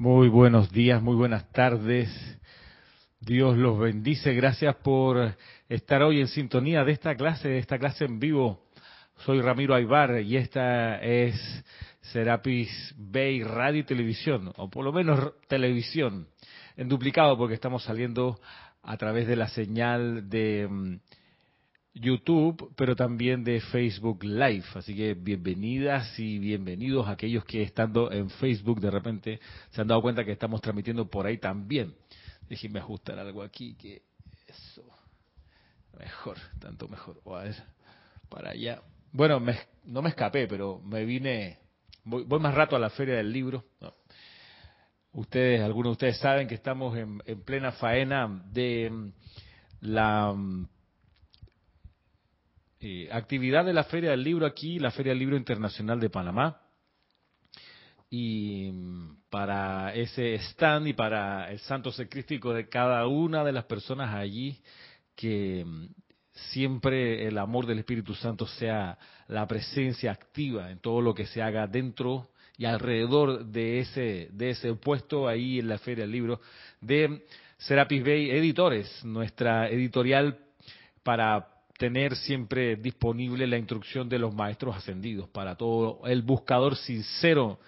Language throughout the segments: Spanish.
Muy buenos días, muy buenas tardes. Dios los bendice. Gracias por estar hoy en sintonía de esta clase, de esta clase en vivo. Soy Ramiro Aybar y esta es Serapis Bay Radio y Televisión, o por lo menos televisión, en duplicado porque estamos saliendo a través de la señal de mm, YouTube, pero también de Facebook Live. Así que bienvenidas y bienvenidos a aquellos que estando en Facebook de repente se han dado cuenta que estamos transmitiendo por ahí también. Déjenme ajustar algo aquí que eso mejor, tanto mejor. O a ver, para allá. Bueno, no me escapé, pero me vine, voy, más rato a la feria del libro. Ustedes, algunos de ustedes saben que estamos en, en plena faena de mm, la mm, eh, actividad de la Feria del Libro aquí, la Feria del Libro Internacional de Panamá. Y mm, para ese stand y para el santo secrístico de cada una de las personas allí, que mm, siempre el amor del Espíritu Santo sea la presencia activa en todo lo que se haga dentro y alrededor de ese, de ese puesto ahí en la Feria del Libro de Serapis Bay Editores, nuestra editorial para tener siempre disponible la instrucción de los maestros ascendidos para todo el buscador sincero,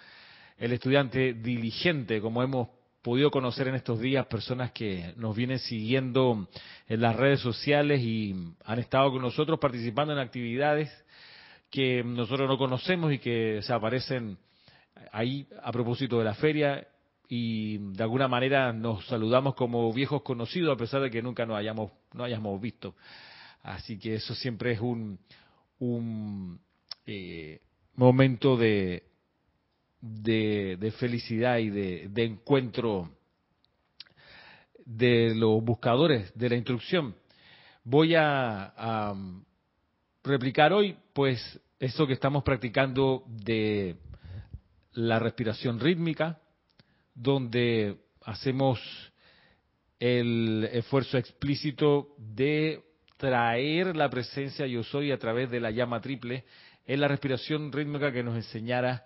el estudiante diligente, como hemos podido conocer en estos días personas que nos vienen siguiendo en las redes sociales y han estado con nosotros participando en actividades que nosotros no conocemos y que se aparecen ahí a propósito de la feria y de alguna manera nos saludamos como viejos conocidos a pesar de que nunca nos hayamos no hayamos visto. Así que eso siempre es un, eh, momento de, de, felicidad y de, encuentro de los buscadores de la instrucción. Voy a replicar hoy, pues, eso que estamos practicando de la respiración rítmica, donde hacemos el esfuerzo explícito de traer la presencia yo soy a través de la llama triple en la respiración rítmica que nos enseñara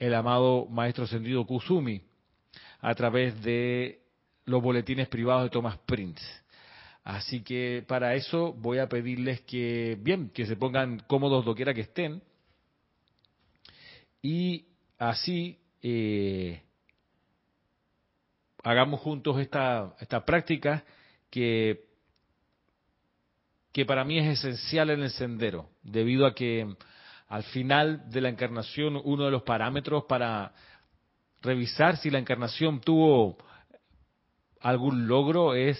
el amado maestro sentido Kusumi a través de los boletines privados de Thomas Prince. Así que para eso voy a pedirles que, bien, que se pongan cómodos doquiera que estén. Y así eh, hagamos juntos esta, esta práctica que que para mí es esencial en el sendero, debido a que al final de la encarnación uno de los parámetros para revisar si la encarnación tuvo algún logro es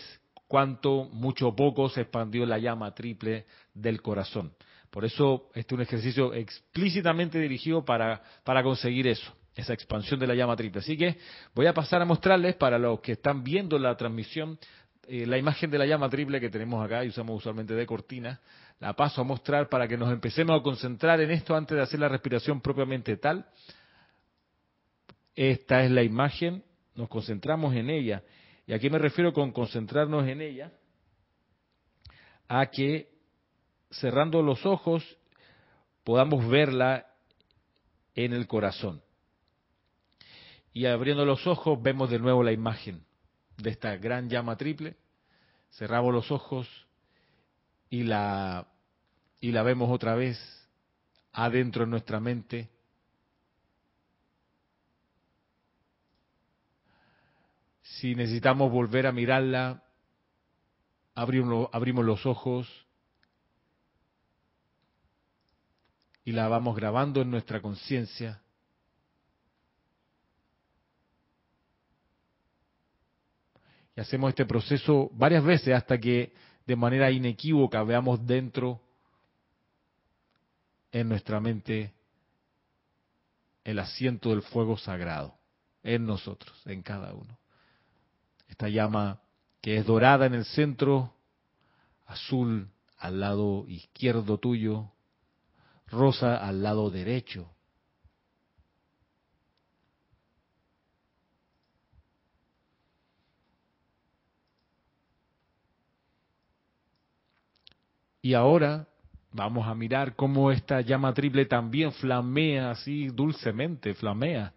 cuánto, mucho o poco se expandió la llama triple del corazón. Por eso este es un ejercicio explícitamente dirigido para, para conseguir eso, esa expansión de la llama triple. Así que voy a pasar a mostrarles para los que están viendo la transmisión eh, la imagen de la llama triple que tenemos acá y usamos usualmente de cortina, la paso a mostrar para que nos empecemos a concentrar en esto antes de hacer la respiración propiamente tal. Esta es la imagen, nos concentramos en ella. ¿Y a qué me refiero con concentrarnos en ella? A que cerrando los ojos podamos verla en el corazón. Y abriendo los ojos vemos de nuevo la imagen de esta gran llama triple, cerramos los ojos y la, y la vemos otra vez adentro en nuestra mente. Si necesitamos volver a mirarla, abrimos, abrimos los ojos y la vamos grabando en nuestra conciencia hacemos este proceso varias veces hasta que de manera inequívoca veamos dentro en nuestra mente el asiento del fuego sagrado en nosotros, en cada uno. Esta llama que es dorada en el centro, azul al lado izquierdo tuyo, rosa al lado derecho, Y ahora vamos a mirar cómo esta llama triple también flamea así dulcemente, flamea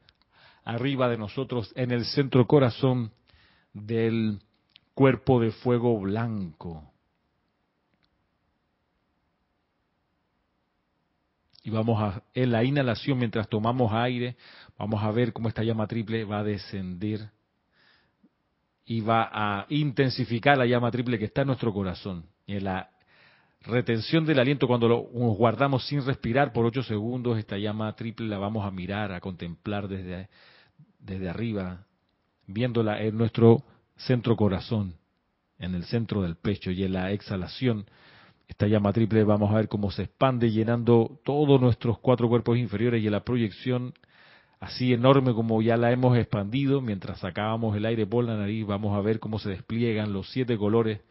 arriba de nosotros en el centro corazón del cuerpo de fuego blanco. Y vamos a, en la inhalación, mientras tomamos aire, vamos a ver cómo esta llama triple va a descender y va a intensificar la llama triple que está en nuestro corazón. En la retención del aliento, cuando lo guardamos sin respirar por ocho segundos, esta llama triple la vamos a mirar, a contemplar desde, desde arriba, viéndola en nuestro centro corazón, en el centro del pecho y en la exhalación. Esta llama triple vamos a ver cómo se expande llenando todos nuestros cuatro cuerpos inferiores y en la proyección así enorme como ya la hemos expandido, mientras sacábamos el aire por la nariz, vamos a ver cómo se despliegan los siete colores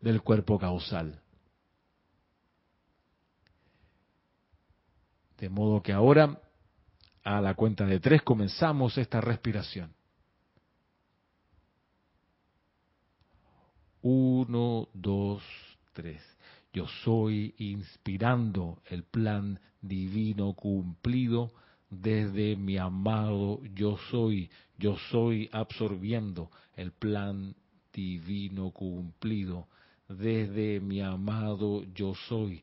del cuerpo causal. De modo que ahora, a la cuenta de tres, comenzamos esta respiración. Uno, dos, tres. Yo soy inspirando el plan divino cumplido desde mi amado yo soy. Yo soy absorbiendo el plan divino cumplido desde mi amado yo soy.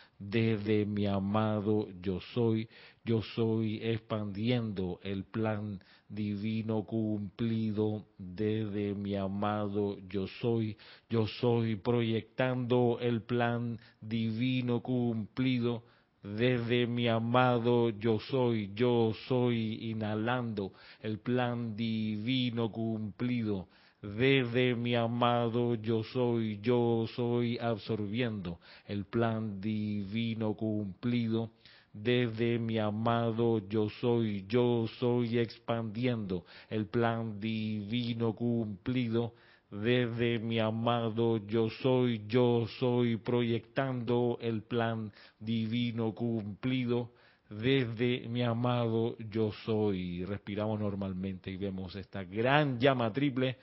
desde mi amado yo soy. Yo soy expandiendo el plan divino cumplido desde mi amado yo soy. Yo soy proyectando el plan divino cumplido desde mi amado yo soy. Yo soy inhalando el plan divino cumplido desde mi amado yo soy, yo soy absorbiendo el plan divino cumplido. Desde mi amado yo soy, yo soy expandiendo el plan divino cumplido. Desde mi amado yo soy, yo soy proyectando el plan divino cumplido desde mi amado yo soy. Respiramos normalmente y vemos esta gran llama triple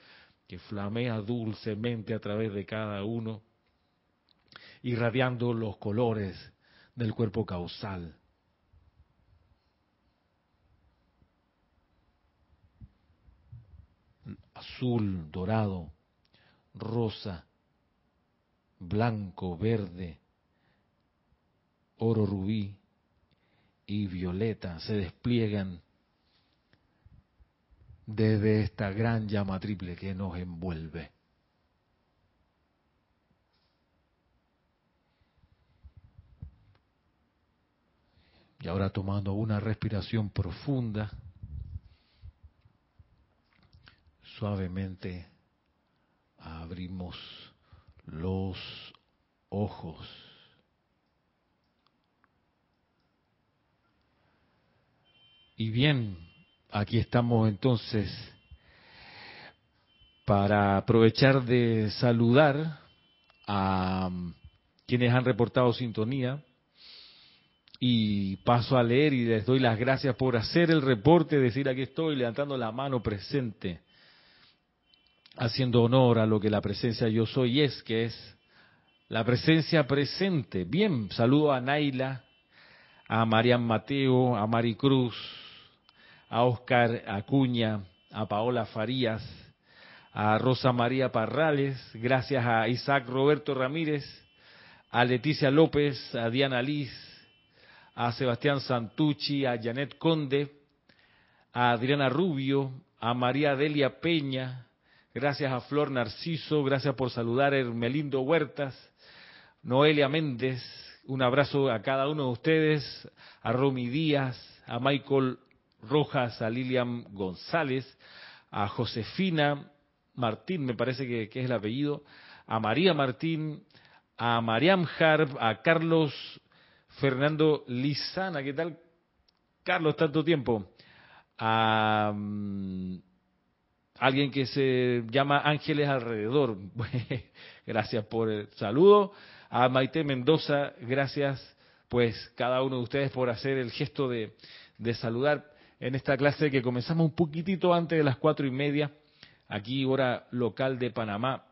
que flamea dulcemente a través de cada uno, irradiando los colores del cuerpo causal. Azul, dorado, rosa, blanco, verde, oro rubí y violeta se despliegan desde esta gran llama triple que nos envuelve. Y ahora tomando una respiración profunda, suavemente abrimos los ojos. Y bien, Aquí estamos entonces para aprovechar de saludar a quienes han reportado sintonía y paso a leer y les doy las gracias por hacer el reporte, decir aquí estoy levantando la mano presente, haciendo honor a lo que la presencia yo soy es, que es la presencia presente. Bien, saludo a Naila, a Marian Mateo, a Maricruz, a Oscar Acuña, a Paola Farías, a Rosa María Parrales, gracias a Isaac Roberto Ramírez, a Leticia López, a Diana Liz, a Sebastián Santucci, a Janet Conde, a Adriana Rubio, a María Delia Peña, gracias a Flor Narciso, gracias por saludar a Hermelindo Huertas, Noelia Méndez, un abrazo a cada uno de ustedes, a Romy Díaz, a Michael Rojas, a Lilian González, a Josefina Martín, me parece que, es el apellido, a María Martín, a Mariam Harb, a Carlos Fernando Lizana, ¿qué tal? Carlos, tanto tiempo. A mm, alguien que se llama Ángeles Alrededor. gracias por el saludo. A Maite Mendoza, gracias pues cada uno de ustedes por hacer el gesto de saludar en esta clase que comenzamos un poquitito antes de las cuatro y media, aquí hora local de Panamá.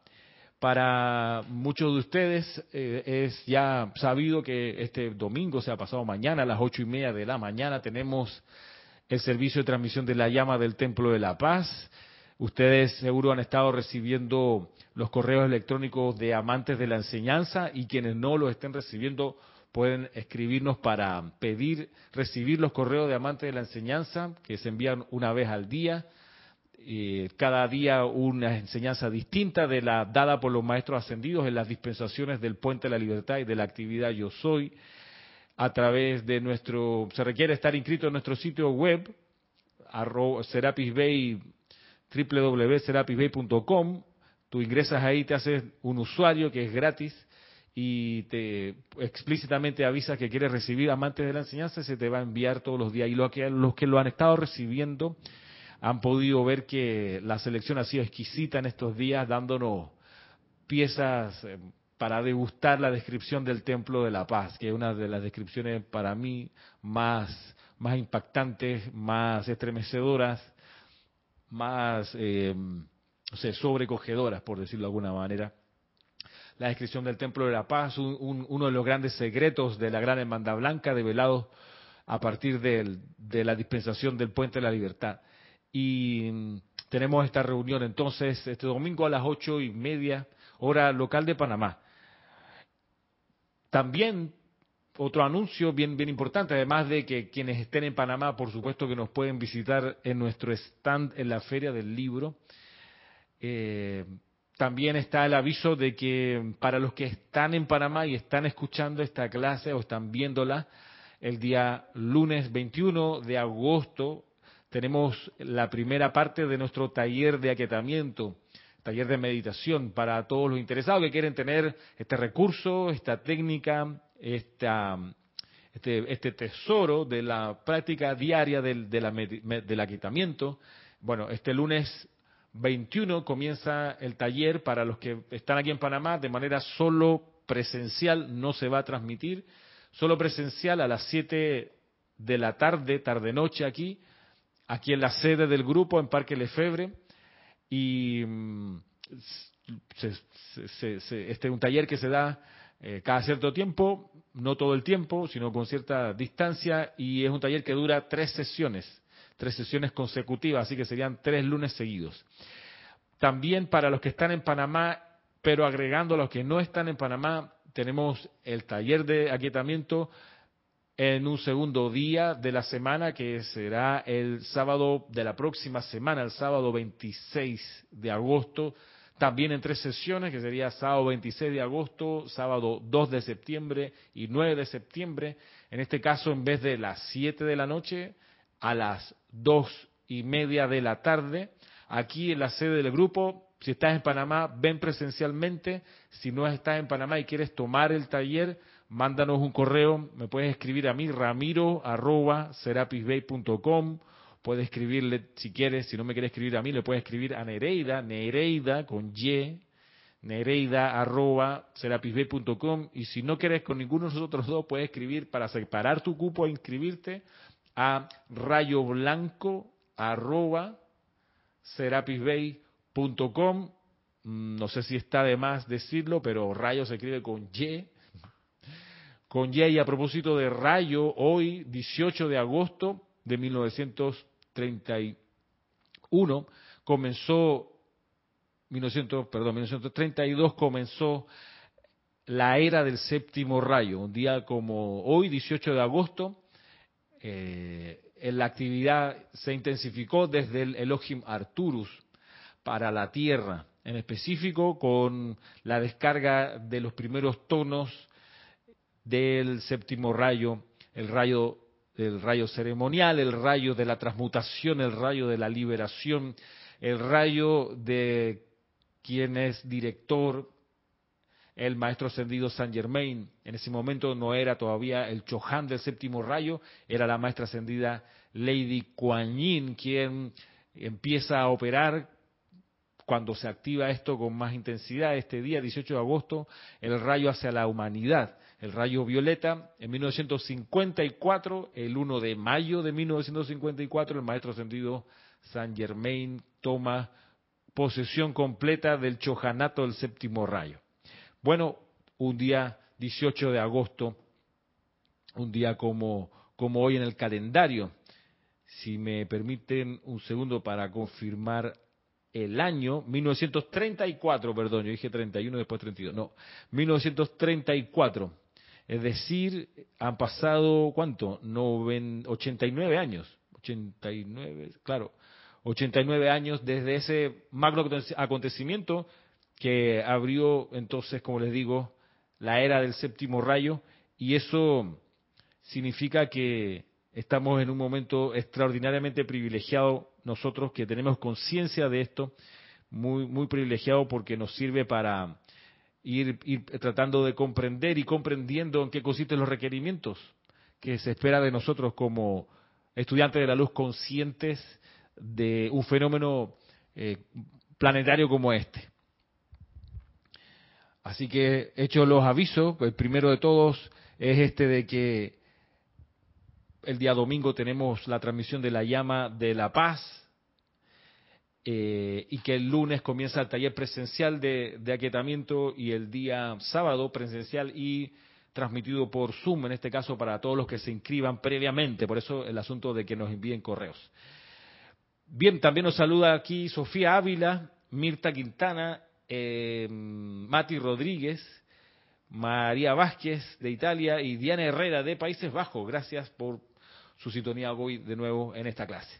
Para muchos de ustedes eh, es ya sabido que este domingo, o sea, pasado mañana a las ocho y media de la mañana, tenemos el servicio de transmisión de la llama del Templo de la Paz. Ustedes seguro han estado recibiendo los correos electrónicos de amantes de la enseñanza y quienes no los estén recibiendo pueden escribirnos para pedir recibir los correos de amantes de la enseñanza que se envían una vez al día cada día una enseñanza distinta de la dada por los maestros ascendidos en las dispensaciones del Puente de la Libertad y de la actividad Yo Soy. A través de nuestro, se requiere estar inscrito en nuestro sitio web, Serapis Bay, www.serapisbay.com. Tú ingresas ahí, te haces un usuario que es gratis y te explícitamente avisa que quieres recibir amantes de la enseñanza, se te va a enviar todos los días. Y lo que, los que lo han estado recibiendo, han podido ver que la selección ha sido exquisita en estos días, dándonos piezas eh, para degustar la descripción del Templo de la Paz, que es una de las descripciones para mí más, más impactantes, más estremecedoras, más eh, sobrecogedoras, por decirlo de alguna manera. La descripción del Templo de la Paz, uno de los grandes secretos de la Gran Hermandad Blanca, develados a partir de la dispensación del Puente de la Libertad y mm, tenemos esta reunión entonces este domingo a las ocho y media hora local de Panamá. También otro anuncio bien bien importante, además de que quienes estén en Panamá, por supuesto que nos pueden visitar en nuestro stand en la Feria del Libro. Eh, también está el aviso de que para los que están en Panamá y están escuchando esta clase o están viéndola, el día lunes 21 de agosto tenemos la primera parte de nuestro taller de aquietamiento, taller de meditación para todos los interesados que quieren tener este recurso, esta técnica, esta, este, este tesoro de la práctica diaria del, del aquietamiento. Bueno, este lunes 21 comienza el taller para los que están aquí en Panamá de manera solo presencial, no se va a transmitir, solo presencial a las 7 de la tarde, tarde-noche aquí, aquí en la sede del grupo en Parque Lefebre y mm, este es un taller que se da eh, cada cierto tiempo, no todo el tiempo, sino con cierta distancia y es un taller que dura tres sesiones, tres sesiones consecutivas, así que serían tres lunes seguidos. También para los que están en Panamá, pero agregando a los que no están en Panamá, tenemos el taller de aquietamiento en un segundo día de la semana, que será el sábado de la próxima semana, el sábado 26 de agosto, también en tres sesiones, que sería sábado 26 de agosto, sábado 2 de septiembre y 9 de septiembre. En este caso, en vez de las 7 de la noche, a las 2 y media de la tarde, aquí en la sede del grupo. Si estás en Panamá, ven presencialmente. Si no estás en Panamá y quieres tomar el taller, mándanos un correo, me puedes escribir a mí, ramiro arroba serapisbay.com, puedes escribirle si quieres, si no me quieres escribir a mí, le puedes escribir a Nereida, Nereida con Y, Nereida arroba serapisbay.com y si no quieres con ninguno de nosotros dos, puedes escribir para separar tu cupo e inscribirte a rayo blanco arroba serapisbay.com. Mm, no sé si está de más decirlo, pero rayo se escribe con Y con Jay a propósito de Rayo, hoy, 18 de agosto de 1931, comenzó, 1900, perdón, 1932 comenzó la era del séptimo rayo, un día como hoy, 18 de agosto, eh, la actividad se intensificó desde el Elohim Arturus para la Tierra, en específico con la descarga de los primeros tonos del séptimo rayo, el rayo del rayo ceremonial, el rayo de la transmutación, el rayo de la liberación, el rayo de quien es director, el maestro ascendido Saint Germain. En ese momento no era todavía el Chohan del séptimo rayo, era la maestra ascendida Lady Kuan Yin quien empieza a operar cuando se activa esto con más intensidad, este día 18 de agosto, el rayo hacia la humanidad, el rayo violeta, en 1954, el 1 de mayo de 1954, el maestro ascendido San Germain toma posesión completa del chojanato del séptimo rayo. Bueno, un día 18 de agosto, un día como, como hoy en el calendario. Si me permiten un segundo para confirmar el año, 1934, perdón, yo dije 31, después 32, no, 1934. Es decir, han pasado, ¿cuánto? 89 años. 89, claro, 89 años desde ese magno acontecimiento que abrió entonces, como les digo, la era del séptimo rayo y eso significa que estamos en un momento extraordinariamente privilegiado nosotros que tenemos conciencia de esto, muy muy privilegiado porque nos sirve para ir, tratando de comprender y comprendiendo en qué consisten los requerimientos que se espera de nosotros como estudiantes de la luz conscientes de un fenómeno eh, planetario como este. Así que hecho los avisos, el primero de todos es este de que el día domingo tenemos la transmisión de la llama de la paz eh, y que el lunes comienza el taller presencial de, de aquietamiento y el día sábado presencial y transmitido por Zoom, en este caso para todos los que se inscriban previamente, por eso el asunto de que nos envíen correos. Bien, también nos saluda aquí Sofía Ávila, Mirta Quintana, eh, Mati Rodríguez, María Vázquez de Italia y Diana Herrera de Países Bajos. Gracias por su sintonía hoy de nuevo en esta clase.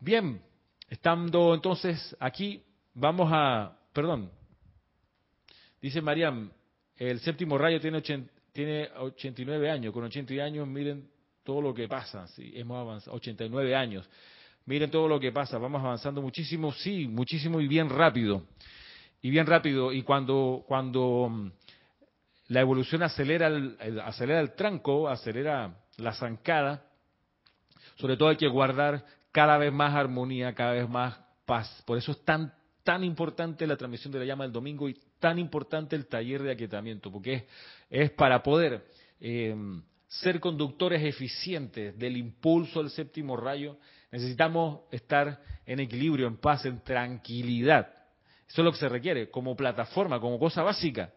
Bien, estando entonces aquí, vamos a, perdón, dice Mariam, el séptimo rayo tiene, tiene 89 años, con 80 años miren todo lo que pasa, sí, hemos avanzado, 89 años. Miren todo lo que pasa, vamos avanzando muchísimo, sí, muchísimo y bien rápido. Y bien rápido. Y cuando, cuando mm, la evolución acelera el, acelera el tranco, acelera la zancada, sobre todo hay que guardar cada vez más armonía, cada vez más paz. Por eso es tan, tan importante la transmisión de la llama del domingo y tan importante el taller de aquietamiento, porque es, es para poder eh, ser conductores eficientes del impulso del séptimo rayo Necesitamos estar en equilibrio, en paz, en tranquilidad. Eso es lo que se requiere como plataforma, como cosa básica.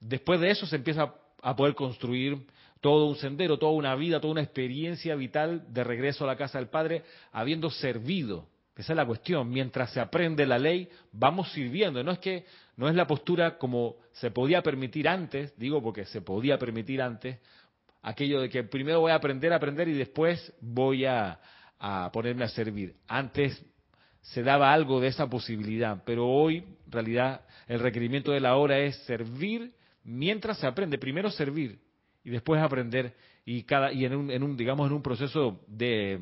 Después de eso se empieza a poder construir todo un sendero, toda una vida, toda una experiencia vital de regreso a la casa del Padre, habiendo servido. Esa es la cuestión. Mientras se aprende la ley, vamos sirviendo. No es que no es la postura como se podía permitir antes, digo porque se podía permitir antes, aquello de que primero voy a aprender a aprender y después voy a, a ponerme a servir. Antes se daba algo de esa posibilidad, pero hoy, en realidad, el requerimiento de la hora es servir mientras se aprende. Primero servir y después aprender y cada y en un, en un digamos en un proceso de,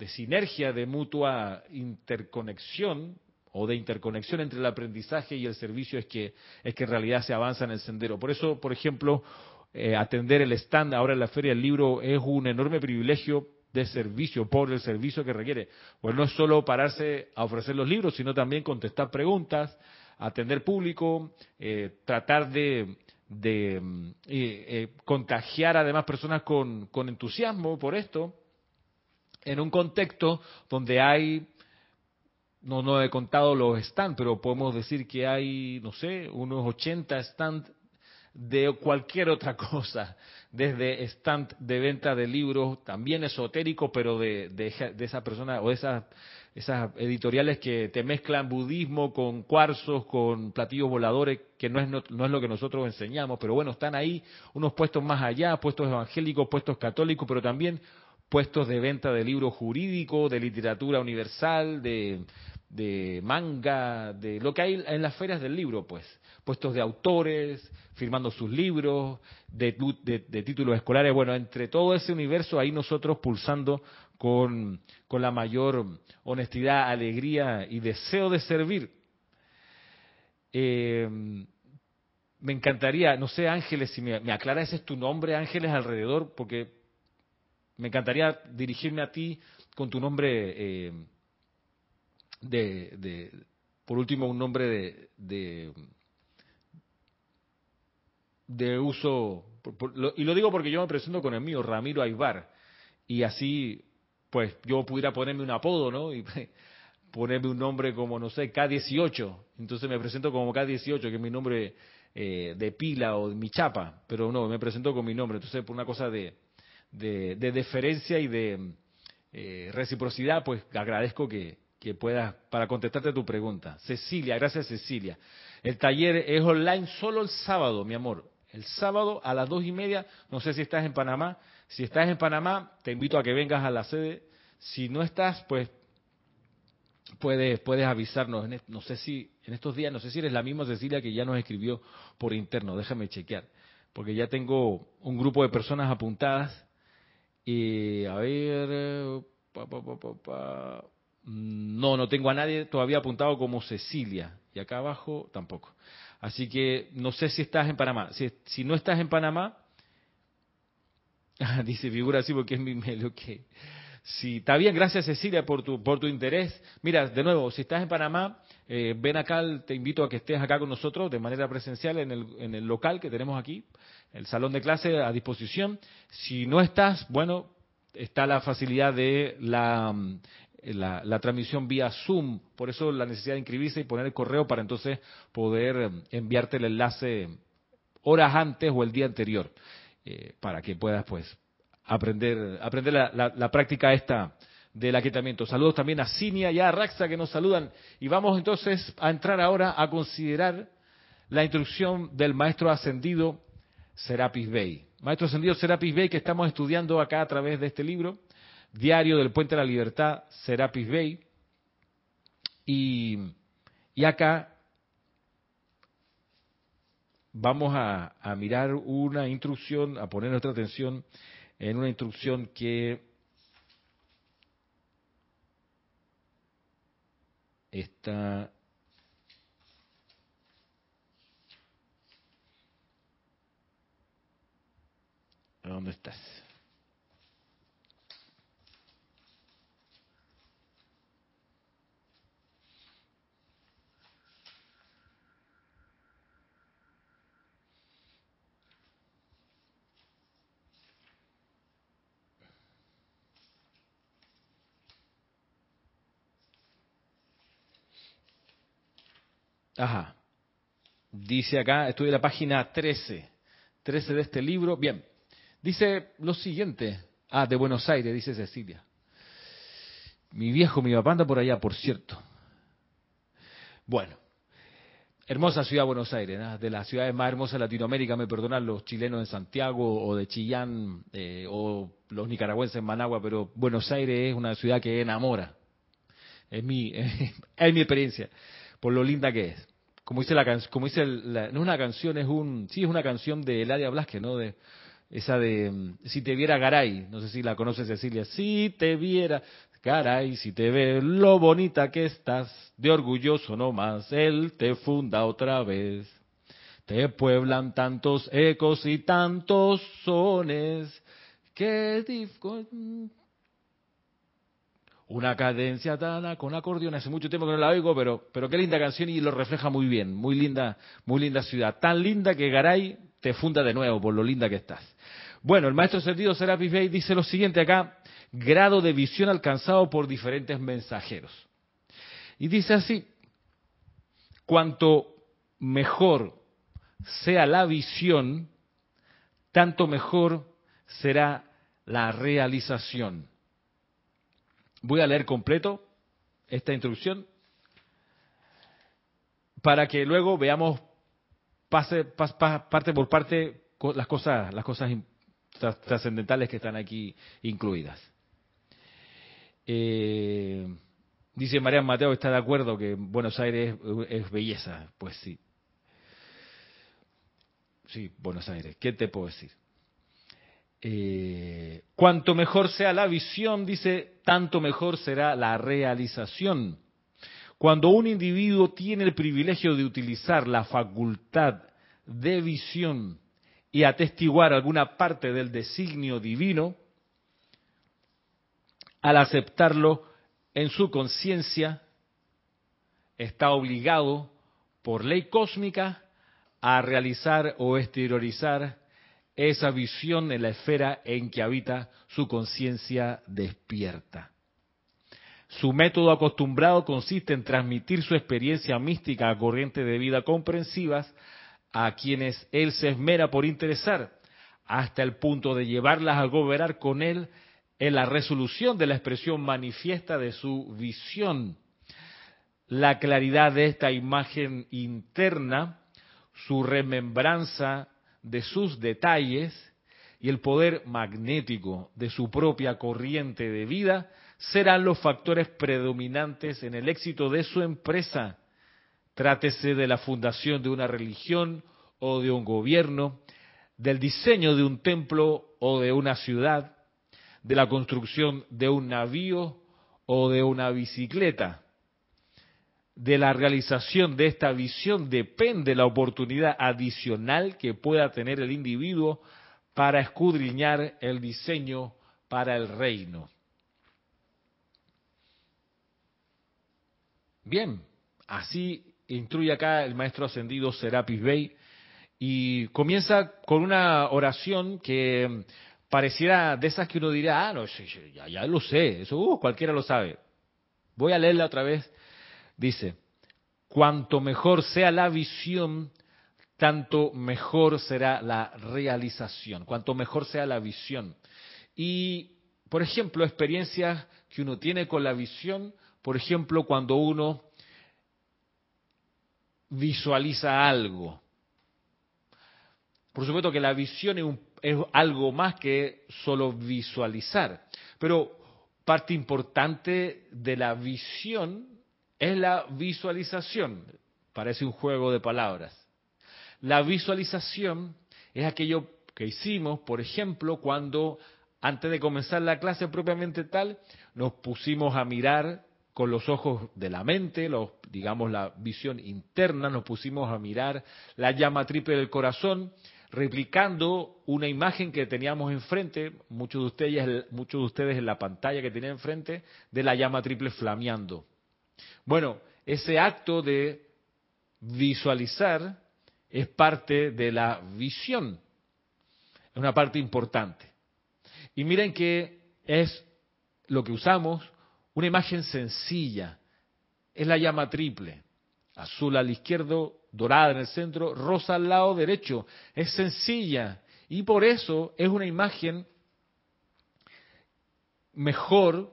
de sinergia, de mutua interconexión o de interconexión entre el aprendizaje y el servicio es que es que en realidad se avanza en el sendero. Por eso, por ejemplo, eh, atender el stand ahora en la Feria del Libro es un enorme privilegio de servicio, por el servicio que requiere. Pues no es solo pararse a ofrecer los libros, sino también contestar preguntas, atender público, eh, tratar de, de eh, eh, contagiar a demás personas con, con entusiasmo por esto, en un contexto donde hay, no, no he contado los stands, pero podemos decir que hay, no sé, unos 80 stands de cualquier otra cosa, desde stand de venta de libros, también esotéricos, pero de, de, de esa persona o esas, esas editoriales que te mezclan budismo con cuarzos, con platillos voladores, que no es, no, es lo que nosotros enseñamos, pero bueno, están ahí unos puestos más allá, puestos evangélicos, puestos católicos, pero también puestos de venta de libros jurídicos, de literatura universal, de, de manga, de lo que hay en las ferias del libro, pues puestos de autores, firmando sus libros, de, títulos escolares. Bueno, entre todo ese universo, ahí nosotros pulsando con, con la mayor honestidad, alegría y deseo de servir. Eh, me encantaría, no sé Ángeles, si me, aclara ese es tu nombre, Ángeles, alrededor, porque me encantaría dirigirme a ti con tu nombre eh, de, por último, un nombre de, de uso, y lo digo porque yo me presento con el mío, Ramiro Aybar, y así, pues yo pudiera ponerme un apodo, ¿no? Y ponerme un nombre como, no sé, K18, entonces me presento como K18, que es mi nombre eh, de pila o de mi chapa, pero no, me presento con mi nombre, entonces por una cosa de, de, deferencia y de eh, reciprocidad, pues agradezco que, que puedas, para contestarte tu pregunta. Cecilia, gracias Cecilia. El taller es online solo el sábado, mi amor. El sábado a las dos y media, no sé si estás en Panamá. Si estás en Panamá, te invito a que vengas a la sede. Si no estás, pues puedes, puedes avisarnos. No sé si en estos días, no sé si eres la misma Cecilia que ya nos escribió por interno. Déjame chequear, porque ya tengo un grupo de personas apuntadas. Y a ver, no, no tengo a nadie todavía apuntado como Cecilia. Y acá abajo tampoco. Así que no sé si estás en Panamá. Si, no estás en Panamá, dice figura así porque es mi mail, que Si está bien, gracias Cecilia por tu, por tu interés. Mira, de nuevo, si estás en Panamá, eh, ven acá, te invito a que estés acá con nosotros de manera presencial en el, en el local que tenemos aquí, el salón de clase a disposición. Si no estás, bueno, está la facilidad de la la, transmisión vía Zoom, por eso la necesidad de inscribirse y poner el correo para entonces poder eh, enviarte el enlace horas antes o el día anterior, eh, para que puedas pues aprender, aprender la, práctica esta del aquietamiento. Saludos también a Cinia y a Raxa que nos saludan y vamos entonces a entrar ahora a considerar la instrucción del maestro ascendido Serapis Bey. Maestro ascendido Serapis Bey que estamos estudiando acá a través de este libro Diario del Puente de la Libertad, Serapis Bay. Y, y acá vamos a, a, mirar una instrucción, a poner nuestra atención en una instrucción que está ¿Dónde estás? Ajá. Dice acá, estoy en la página 13, 13 de este libro. Bien, dice lo siguiente. Ah, de Buenos Aires, dice Cecilia. Mi viejo, mi papá anda por allá, por cierto. Bueno, hermosa ciudad Buenos Aires, de las ciudades más hermosas de Latinoamérica, me perdonan los chilenos de Santiago o de Chillán eh, o los nicaragüenses en Managua, pero Buenos Aires es una ciudad que enamora. Es mi, es mi experiencia por lo linda que es. Como dice la canción, como dice no es una canción, es un, sí es una canción de Eladia Blasque, ¿no? De esa de mm, si te viera Garay, no sé si la conoce Cecilia, si te viera Garay, si te ve lo bonita que estás, de orgulloso no más, él te funda otra vez. Te pueblan tantos ecos y tantos sones que una cadencia tan con acordeón, hace mucho tiempo que no la oigo, pero, pero qué linda canción y lo refleja muy bien, muy linda, muy linda ciudad, tan linda que Garay te funda de nuevo por lo linda que estás. Bueno, el maestro sentido Serapis Bey dice lo siguiente acá, grado de visión alcanzado por diferentes mensajeros. Y dice así, cuanto mejor sea la visión, tanto mejor será la realización. Voy a leer completo esta introducción para que luego veamos pase, parte por parte las cosas, las cosas trascendentales que están aquí incluidas. Eh, dice María Mateo está de acuerdo que Buenos Aires es, belleza. Pues sí. Sí, Buenos Aires. ¿Qué te puedo decir? Eh, cuanto mejor sea la visión, dice, tanto mejor será la realización. Cuando un individuo tiene el privilegio de utilizar la facultad de visión y atestiguar alguna parte del designio divino, al aceptarlo en su conciencia, está obligado por ley cósmica a realizar o exteriorizar esa visión en la esfera en que habita su conciencia despierta. Su método acostumbrado consiste en transmitir su experiencia mística a corrientes de vida comprensivas a quienes él se esmera por interesar, hasta el punto de llevarlas a gobernar con él en la resolución de la expresión manifiesta de su visión. La claridad de esta imagen interna, su remembranza de sus detalles y el poder magnético de su propia corriente de vida serán los factores predominantes en el éxito de su empresa. Trátese de la fundación de una religión o de un gobierno, del diseño de un templo o de una ciudad, de la construcción de un navío o de una bicicleta. De la realización de esta visión depende la oportunidad adicional que pueda tener el individuo para escudriñar el diseño para el reino. Bien, así instruye acá el maestro ascendido Serapis Bey y comienza con una oración que pareciera de esas que uno dirá, ah, no, ya, ya lo sé, eso uh, cualquiera lo sabe. Voy a leerla otra vez. Dice, cuanto mejor sea la visión, tanto mejor será la realización, cuanto mejor sea la visión. Y, por ejemplo, experiencias que uno tiene con la visión por ejemplo, cuando uno visualiza algo. Por supuesto que la visión es, algo más que solo visualizar, pero parte importante de la visión es la visualización. Parece un juego de palabras. La visualización es aquello que hicimos, por ejemplo, cuando antes de comenzar la clase propiamente tal, nos pusimos a mirar con los ojos de la mente, los, digamos la visión interna, nos pusimos a mirar la llama triple del corazón, replicando una imagen que teníamos enfrente, muchos de ustedes, muchos de ustedes en la pantalla que tienen enfrente, de la llama triple flameando. Bueno, ese acto de visualizar es parte de la visión, es una parte importante. Y miren que es lo que usamos una imagen sencilla. Es la llama triple. Azul al izquierdo, dorada en el centro, rosa al lado derecho. Es sencilla. Y por eso es una imagen mejor,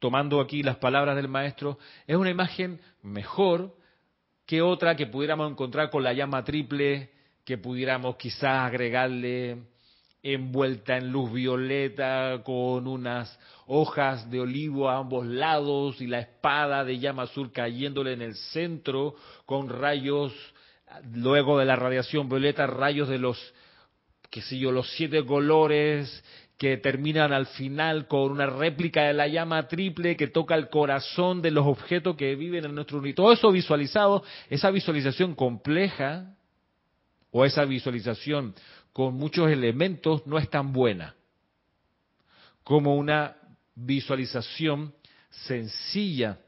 tomando aquí las palabras del maestro, es una imagen mejor que otra que pudiéramos encontrar con la llama triple, que pudiéramos quizás agregarle envuelta en luz violeta con unas hojas de olivo a ambos lados y la espada de llama azul cayéndole en el centro con rayos, luego de la radiación violeta, rayos de los, qué sé yo, los siete colores que terminan al final con una réplica de la llama triple que toca el corazón de los objetos que viven en nuestro universo. Todo eso visualizado, esa visualización compleja o esa visualización con muchos elementos no es tan buena como una visualización sencilla.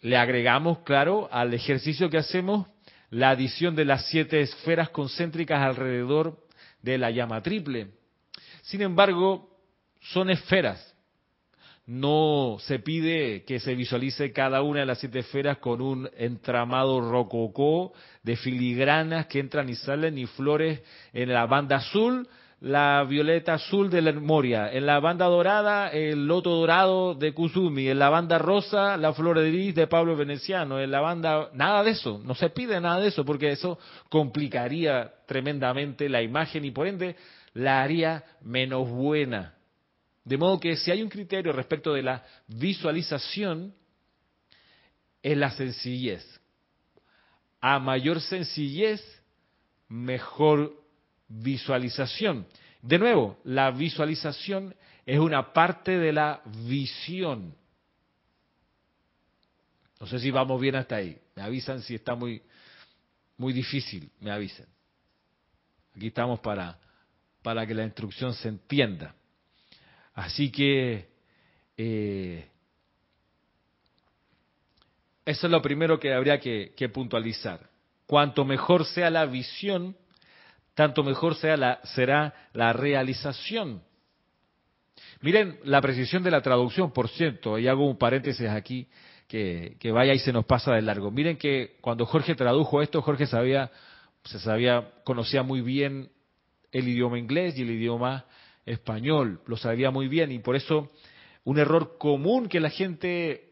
Le agregamos, claro, al ejercicio que hacemos la adición de las siete esferas concéntricas alrededor de la llama triple. Sin embargo, son esferas. No se pide que se visualice cada una de las siete esferas con un entramado rococó de filigranas que entran y salen y flores en la banda azul, la violeta azul de la Moria, en la banda dorada el loto dorado de Kusumi, en la banda rosa la flor de lis de Pablo Veneciano, en la banda nada de eso, no se pide nada de eso porque eso complicaría tremendamente la imagen y por ende la haría menos buena. De modo que si hay un criterio respecto de la visualización es la sencillez. A mayor sencillez, mejor visualización. De nuevo, la visualización es una parte de la visión. No sé si vamos bien hasta ahí. Me avisan si está muy, muy difícil, me avisen. Aquí estamos para, para que la instrucción se entienda. Así que eh, Eso es lo primero que habría que, puntualizar. Cuanto mejor sea la visión, tanto mejor sea la, será la realización. Miren la precisión de la traducción, por cierto, y hago un paréntesis aquí que, que, vaya y se nos pasa de largo. Miren que cuando Jorge tradujo esto, Jorge sabía, se sabía, conocía muy bien el idioma inglés y el idioma español, lo sabía muy bien y por eso un error común que la gente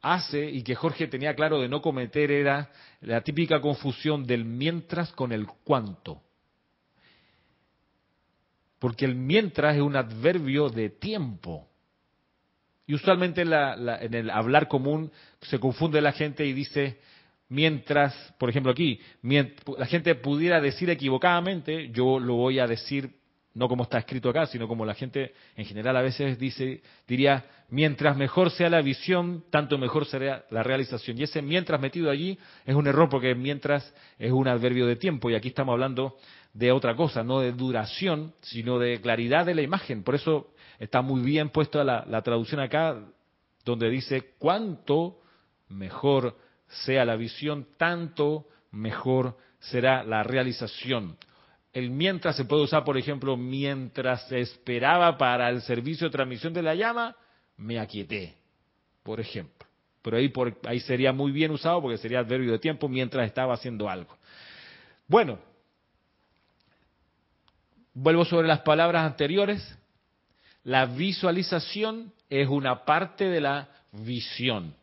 hace y que Jorge tenía claro de no cometer era la típica confusión del mientras con el cuánto. Porque el mientras es un adverbio de tiempo. Y usualmente en el hablar común se confunde la gente y dice, mientras, por ejemplo aquí, la gente pudiera decir equivocadamente, yo lo voy a decir no como está escrito acá, sino como la gente en general a veces dice, diría, mientras mejor sea la visión, tanto mejor será la realización. Y ese mientras metido allí es un error porque mientras es un adverbio de tiempo y aquí estamos hablando de otra cosa, no de duración, sino de claridad de la imagen. Por eso está muy bien puesta la, la traducción acá, donde dice, cuanto mejor sea la visión, tanto mejor será la realización. El mientras se puede usar, por ejemplo, mientras esperaba para el servicio de transmisión de la llama, me aquieté, por ejemplo. Pero ahí, por, ahí sería muy bien usado porque sería adverbio de tiempo mientras estaba haciendo algo. Bueno, vuelvo sobre las palabras anteriores. La visualización es una parte de la visión,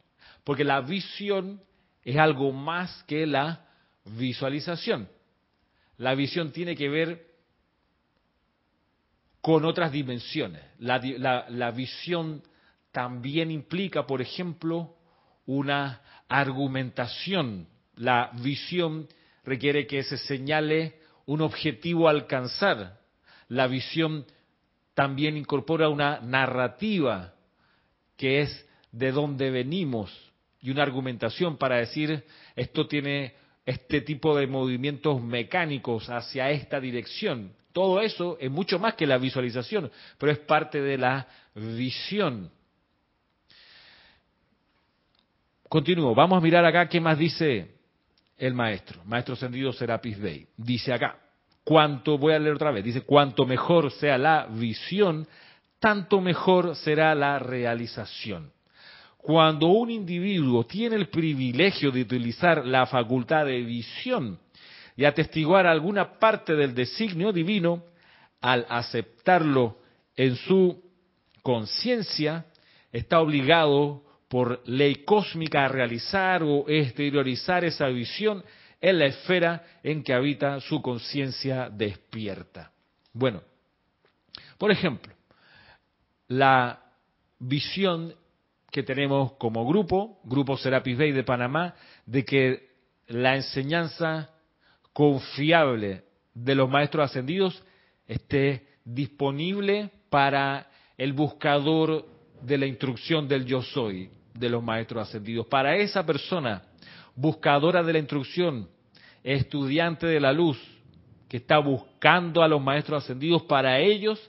porque la visión es algo más que la visualización. La visión tiene que ver con otras dimensiones. La, visión también implica, por ejemplo, una argumentación. La visión requiere que se señale un objetivo a alcanzar. La visión también incorpora una narrativa que es de dónde venimos y una argumentación para decir esto tiene este tipo de movimientos mecánicos hacia esta dirección. Todo eso es mucho más que la visualización, pero es parte de la visión. Continúo, vamos a mirar acá qué más dice el maestro, maestro ascendido Serapis Bey. Dice acá, cuanto, voy a leer otra vez, dice, cuanto mejor sea la visión, tanto mejor será la realización. Cuando un individuo tiene el privilegio de utilizar la facultad de visión y atestiguar alguna parte del designio divino, al aceptarlo en su conciencia, está obligado por ley cósmica a realizar o exteriorizar esa visión en la esfera en que habita su conciencia despierta. Bueno, por ejemplo, la visión que tenemos como grupo, Grupo Serapis Bay de Panamá, de que la enseñanza confiable de los maestros ascendidos esté disponible para el buscador de la instrucción del yo soy de los maestros ascendidos. Para esa persona, buscadora de la instrucción, estudiante de la luz, que está buscando a los maestros ascendidos, para ellos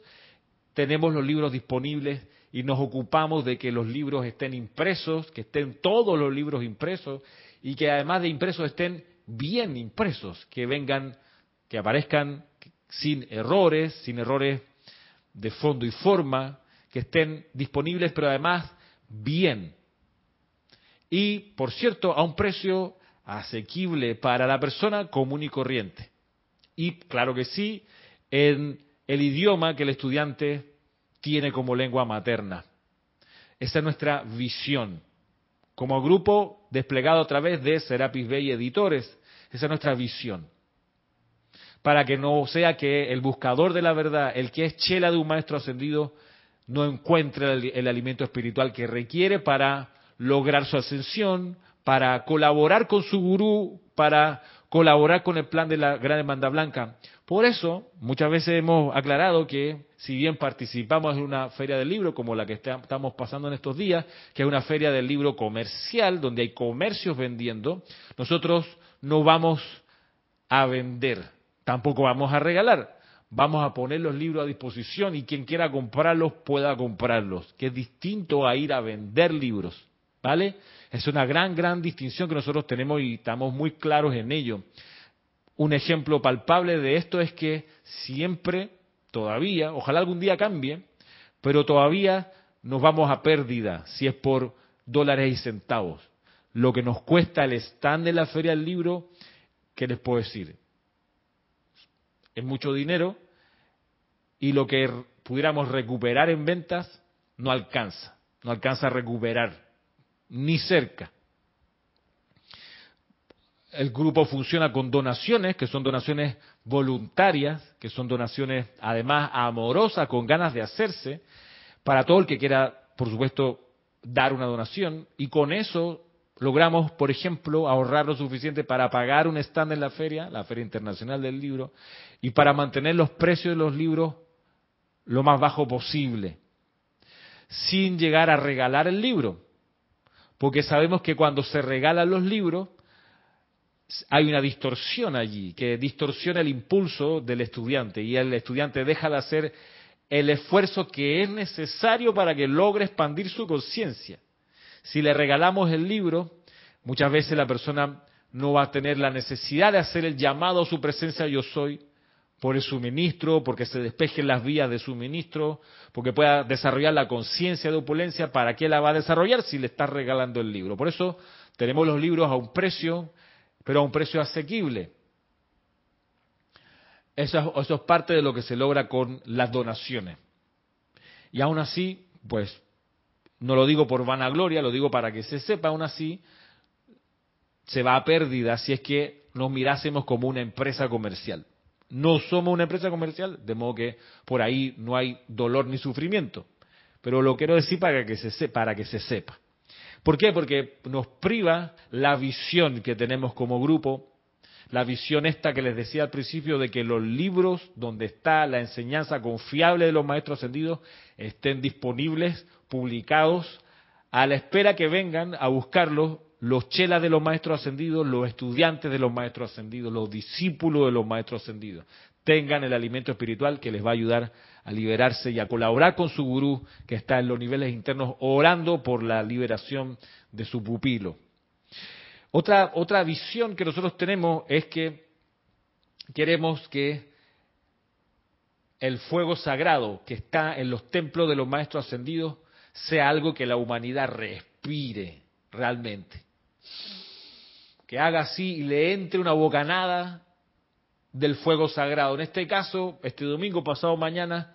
tenemos los libros disponibles y nos ocupamos de que los libros estén impresos, que estén todos los libros impresos y que además de impresos estén bien impresos, que vengan, que aparezcan sin errores, sin errores de fondo y forma, que estén disponibles pero además bien. Y, por cierto, a un precio asequible para la persona común y corriente. Y, claro que sí, en el idioma que el estudiante tiene como lengua materna. Esa es nuestra visión. Como grupo desplegado a través de Serapis Bay Editores, esa es nuestra visión. Para que no sea que el buscador de la verdad, el que es chela de un maestro ascendido, no encuentre el, el alimento espiritual que requiere para lograr su ascensión, para colaborar con su gurú, para colaborar con el plan de la Gran Demanda Blanca. Por eso, muchas veces hemos aclarado que si bien participamos en una feria del libro como la que estamos pasando en estos días, que es una feria del libro comercial, donde hay comercios vendiendo, nosotros no vamos a vender, tampoco vamos a regalar. Vamos a poner los libros a disposición y quien quiera comprarlos pueda comprarlos, que es distinto a ir a vender libros. ¿Vale? Es una gran, gran distinción que nosotros tenemos y estamos muy claros en ello. Un ejemplo palpable de esto es que siempre, todavía, ojalá algún día cambie, pero todavía nos vamos a pérdida si es por dólares y centavos. Lo que nos cuesta el stand de la feria del libro, ¿qué les puedo decir? Es mucho dinero y lo que pudiéramos recuperar en ventas no alcanza, no alcanza a recuperar, ni cerca. El grupo funciona con donaciones, que son donaciones voluntarias, que son donaciones además amorosas, con ganas de hacerse, para todo el que quiera, por supuesto, dar una donación. Y con eso logramos, por ejemplo, ahorrar lo suficiente para pagar un stand en la feria, la Feria Internacional del Libro, y para mantener los precios de los libros lo más bajo posible, sin llegar a regalar el libro. Porque sabemos que cuando se regalan los libros, hay una distorsión allí, que distorsiona el impulso del estudiante y el estudiante deja de hacer el esfuerzo que es necesario para que logre expandir su conciencia. Si le regalamos el libro, muchas veces la persona no va a tener la necesidad de hacer el llamado a su presencia yo soy por el suministro, porque se despejen las vías de suministro, porque pueda desarrollar la conciencia de opulencia, ¿para qué la va a desarrollar si le está regalando el libro? Por eso tenemos los libros a un precio, pero a un precio asequible. Eso, es parte de lo que se logra con las donaciones. Y aún así, pues, no lo digo por vanagloria, lo digo para que se sepa, aún así, se va a pérdida si es que nos mirásemos como una empresa comercial. No somos una empresa comercial, de modo que por ahí no hay dolor ni sufrimiento. Pero lo quiero decir para que se, para que se sepa. ¿Por qué? Porque nos priva la visión que tenemos como grupo la visión esta que les decía al principio de que los libros donde está la enseñanza confiable de los maestros ascendidos estén disponibles, publicados, a la espera que vengan a buscarlos los chelas de los maestros ascendidos, los estudiantes de los maestros ascendidos, los discípulos de los maestros ascendidos, tengan el alimento espiritual que les va a ayudar a liberarse y a colaborar con su gurú que está en los niveles internos orando por la liberación de su pupilo. Otra, otra visión que nosotros tenemos es que queremos que el fuego sagrado que está en los templos de los maestros ascendidos sea algo que la humanidad respire realmente. Que haga así y le entre una bocanada del fuego sagrado. En este caso, este domingo pasado mañana,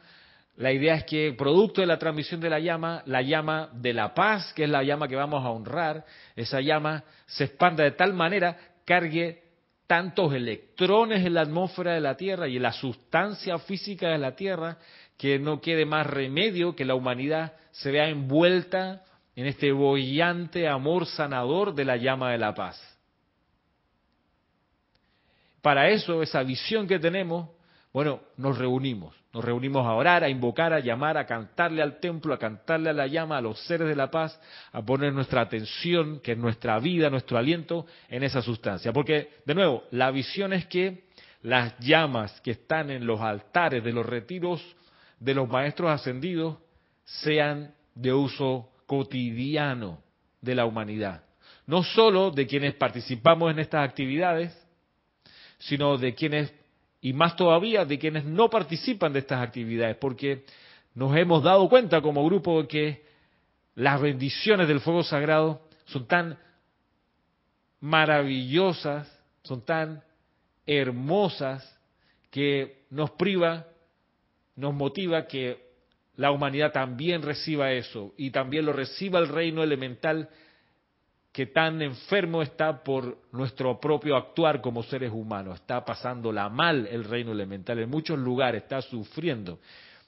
la idea es que producto de la transmisión de la llama, la llama de la paz, que es la llama que vamos a honrar, esa llama se expanda de tal manera, cargue tantos electrones en la atmósfera de la Tierra y en la sustancia física de la Tierra, que no quede más remedio que la humanidad se vea envuelta en este bollante amor sanador de la llama de la paz. Para eso, esa visión que tenemos, bueno, nos reunimos. Nos reunimos a orar, a invocar, a llamar, a cantarle al templo, a cantarle a la llama, a los seres de la paz, a poner nuestra atención, que es nuestra vida, nuestro aliento, en esa sustancia. Porque, de nuevo, la visión es que las llamas que están en los altares de los retiros de los maestros ascendidos sean de uso cotidiano de la humanidad. No solo de quienes participamos en estas actividades, sino de quienes y más todavía de quienes no participan de estas actividades, porque nos hemos dado cuenta como grupo que las bendiciones del fuego sagrado son tan maravillosas, son tan hermosas, que nos priva, nos motiva que la humanidad también reciba eso y también lo reciba el reino elemental que tan enfermo está por nuestro propio actuar como seres humanos. Está pasándola mal el reino elemental. En muchos lugares está sufriendo,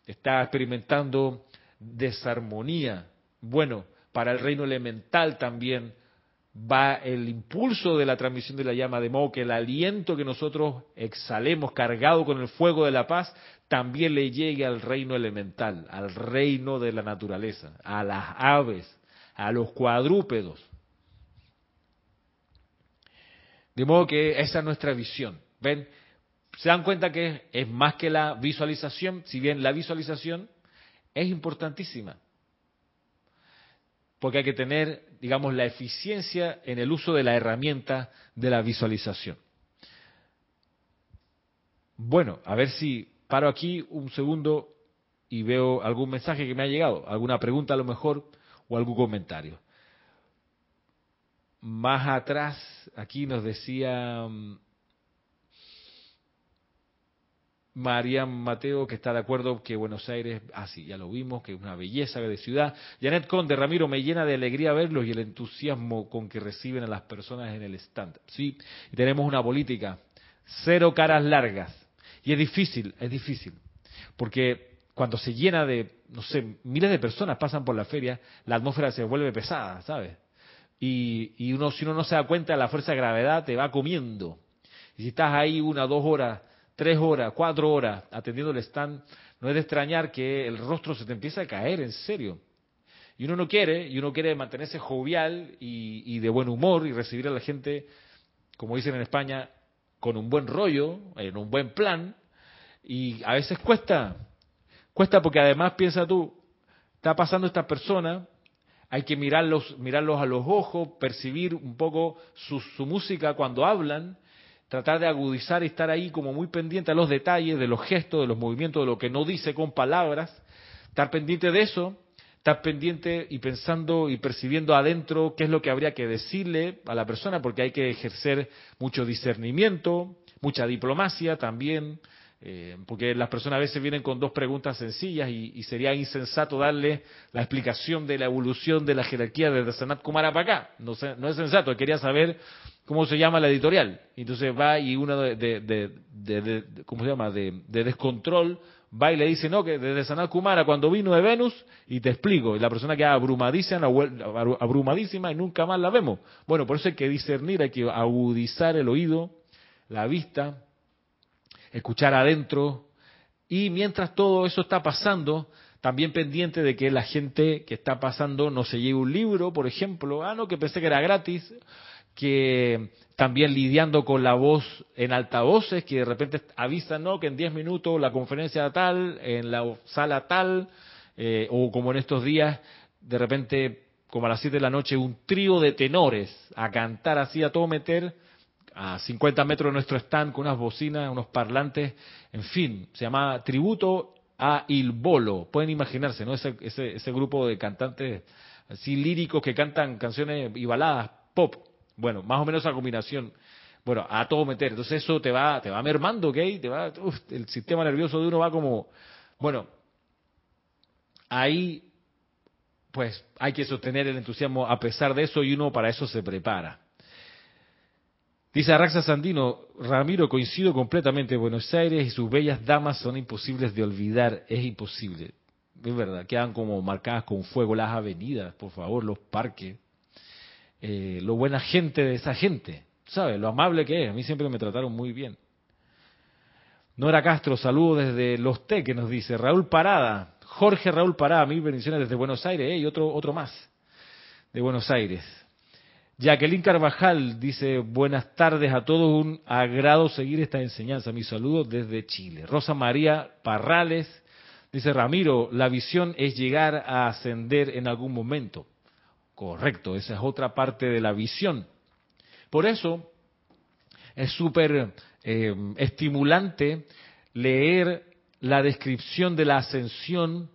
está experimentando desarmonía. Bueno, para el reino elemental también va el impulso de la transmisión de la llama, de modo que el aliento que nosotros exhalemos cargado con el fuego de la paz también le llegue al reino elemental, al reino de la naturaleza, a las aves, a los cuadrúpedos. De modo que esa es nuestra visión. ¿Ven? Se dan cuenta que es más que la visualización, si bien la visualización es importantísima. Porque hay que tener, digamos, la eficiencia en el uso de la herramienta de la visualización. Bueno, a ver si paro aquí un segundo y veo algún mensaje que me ha llegado, alguna pregunta a lo mejor o algún comentario. Más atrás, aquí nos decía María Mateo, que está de acuerdo que Buenos Aires, ah sí, ya lo vimos, que es una belleza de ciudad. Janet Conde, Ramiro, me llena de alegría verlos y el entusiasmo con que reciben a las personas en el stand. Sí, tenemos una política, cero caras largas. Y es difícil, es difícil, porque cuando se llena de, no sé, miles de personas pasan por la feria, la atmósfera se vuelve pesada, ¿sabes? Y, y uno, si uno no se da cuenta, la fuerza de gravedad te va comiendo. Y si estás ahí una, dos horas tres horas, cuatro horas atendiendo el stand, no es de extrañar que el rostro se te empieza a caer, en serio. Y uno no quiere, y uno quiere mantenerse jovial y, de buen humor y recibir a la gente, como dicen en España, con un buen rollo, en un buen plan, y a veces cuesta, cuesta porque además piensa tú, está pasando esta persona, hay que mirarlos, mirarlos a los ojos, percibir un poco su, su música cuando hablan, tratar de agudizar y estar ahí como muy pendiente a los detalles, de los gestos, de los movimientos, de lo que no dice con palabras, estar pendiente de eso, estar pendiente y pensando y percibiendo adentro qué es lo que habría que decirle a la persona, porque hay que ejercer mucho discernimiento, mucha diplomacia también, eh, porque las personas a veces vienen con dos preguntas sencillas y, sería insensato darle la explicación de la evolución de la jerarquía desde Sanat Kumara para acá. No, no es sensato, quería saber ¿cómo se llama la editorial? Entonces va y uno de, de, ¿cómo se llama?, de, descontrol, va y le dice, no, que desde Sanat Kumara cuando vino de Venus, y te explico, y la persona queda abrumadísima, abrumadísima y nunca más la vemos. Bueno, por eso hay que discernir, hay que agudizar el oído, la vista, escuchar adentro, y mientras todo eso está pasando, también pendiente de que la gente que está pasando no se lleve un libro, por ejemplo, ah, no, que pensé que era gratis, que también lidiando con la voz en altavoces, que de repente avisan ¿no? que en 10 minutos la conferencia tal, en la sala tal, eh, o como en estos días, de repente, como a las 7 de la noche, un trío de tenores a cantar así a todo meter, a 50 metros de nuestro stand, con unas bocinas, unos parlantes, en fin, se llama Tributo a Il Bolo. Pueden imaginarse, ¿no? Ese, ese, ese grupo de cantantes así líricos que cantan canciones y baladas pop bueno, más o menos esa combinación. Bueno, a todo meter. Entonces eso te va, te va mermando, ¿ok? Te va, el sistema nervioso de uno va como, bueno, ahí, pues hay que sostener el entusiasmo a pesar de eso y uno para eso se prepara. Dice Araxa Sandino, Ramiro, coincido completamente, Buenos Aires y sus bellas damas son imposibles de olvidar, es imposible. Es verdad, quedan como marcadas con fuego las avenidas, por favor, los parques. Eh, lo buena gente de esa gente, ¿sabes? Lo amable que es. A mí siempre me trataron muy bien. Nora Castro, saludo desde Los T, que nos dice. Raúl Parada, Jorge Raúl Parada, mil bendiciones desde Buenos Aires, ¿eh? y otro, otro más de Buenos Aires. Jacqueline Carvajal dice, buenas tardes a todos, un agrado seguir esta enseñanza. Mi saludo desde Chile. Rosa María Parrales dice, Ramiro, la visión es llegar a ascender en algún momento. Correcto, esa es otra parte de la visión. Por eso es súper eh, estimulante leer la descripción de la ascensión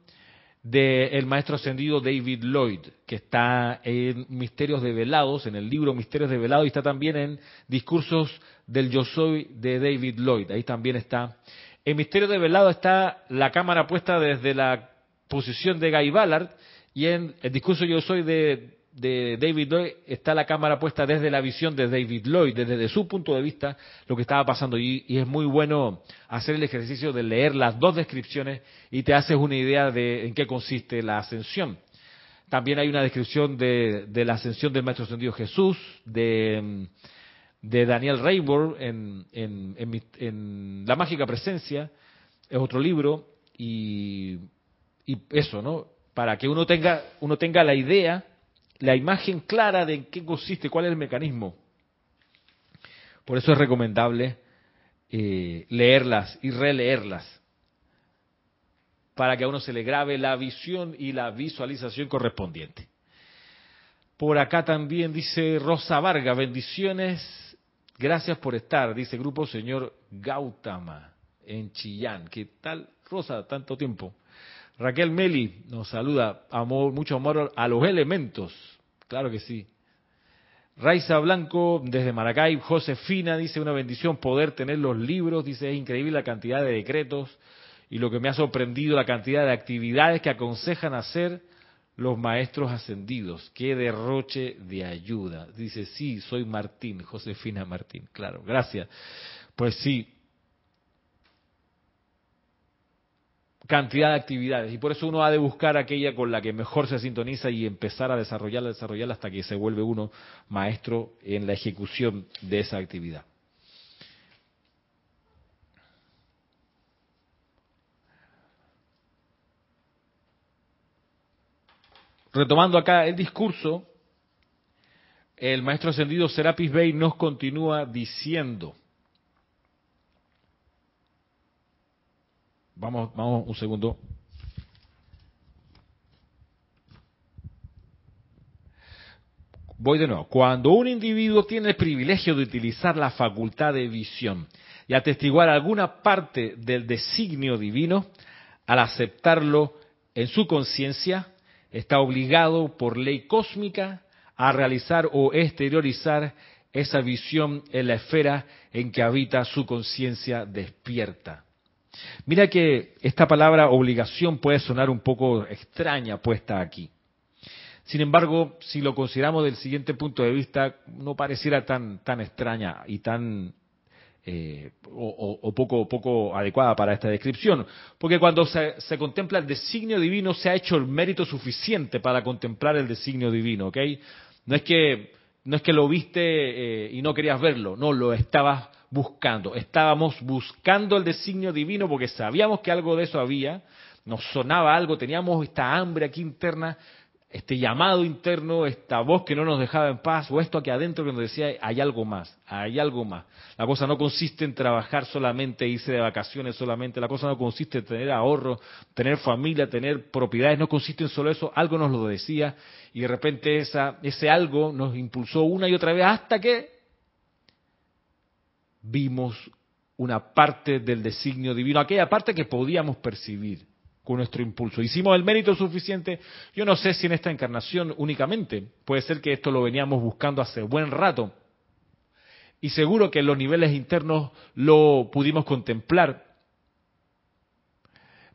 del maestro ascendido David Lloyd, que está en Misterios de Velados, en el libro Misterios de Velados, y está también en Discursos del Yo Soy de David Lloyd. Ahí también está. En Misterios de Velado está la cámara puesta desde la posición de Guy Ballard, y en el Discurso Yo Soy de de David Lloyd está la cámara puesta desde la visión de David Lloyd, desde, su punto de vista, lo que estaba pasando. Y, es muy bueno hacer el ejercicio de leer las dos descripciones y te haces una idea de en qué consiste la ascensión. También hay una descripción de, la ascensión del Maestro Ascendido Jesús, de, Daniel Rayburn en, en, La Mágica Presencia, es otro libro, y, y eso, ¿no? Para que uno tenga, uno tenga la idea la imagen clara de en qué consiste, cuál es el mecanismo. Por eso es recomendable eh, leerlas y releerlas, para que a uno se le grabe la visión y la visualización correspondiente. Por acá también dice Rosa Varga, bendiciones, gracias por estar, dice Grupo Señor Gautama en Chillán. ¿Qué tal, Rosa? Tanto tiempo. Raquel Meli nos saluda, amor, mucho amor a los elementos. Claro que sí. Raiza Blanco desde Maracay, Josefina dice una bendición poder tener los libros, dice es increíble la cantidad de decretos y lo que me ha sorprendido la cantidad de actividades que aconsejan hacer los maestros ascendidos. Qué derroche de ayuda. Dice, sí, soy Martín, Josefina Martín, claro, gracias. Pues sí, cantidad de actividades. Y por eso uno ha de buscar aquella con la que mejor se sintoniza y empezar a desarrollarla, desarrollarla hasta que se vuelve uno maestro en la ejecución de esa actividad. Retomando acá el discurso, el maestro ascendido Serapis Bey nos continúa diciendo, Vamos, vamos un segundo. Voy de nuevo. Cuando un individuo tiene el privilegio de utilizar la facultad de visión y atestiguar alguna parte del designio divino, al aceptarlo en su conciencia, está obligado por ley cósmica a realizar o exteriorizar esa visión en la esfera en que habita su conciencia despierta. Mira que esta palabra obligación puede sonar un poco extraña puesta aquí. Sin embargo, si lo consideramos del siguiente punto de vista, no pareciera tan, tan extraña y tan eh, o, poco, poco adecuada para esta descripción. Porque cuando se, contempla el designio divino, se ha hecho el mérito suficiente para contemplar el designio divino, ¿ok? No es que, no es que lo viste eh, y no querías verlo, no, lo estabas buscando. Estábamos buscando el designio divino porque sabíamos que algo de eso había, nos sonaba algo, teníamos esta hambre aquí interna, este llamado interno, esta voz que no nos dejaba en paz, o esto aquí adentro que nos decía, hay algo más, hay algo más. La cosa no consiste en trabajar solamente, irse de vacaciones solamente, la cosa no consiste en tener ahorro, tener familia, tener propiedades, no consiste en solo eso, algo nos lo decía, y de repente esa, ese algo nos impulsó una y otra vez hasta que vimos una parte del designio divino, aquella parte que podíamos percibir con nuestro impulso. Hicimos el mérito suficiente, yo no sé si en esta encarnación únicamente, puede ser que esto lo veníamos buscando hace buen rato, y seguro que en los niveles internos lo pudimos contemplar.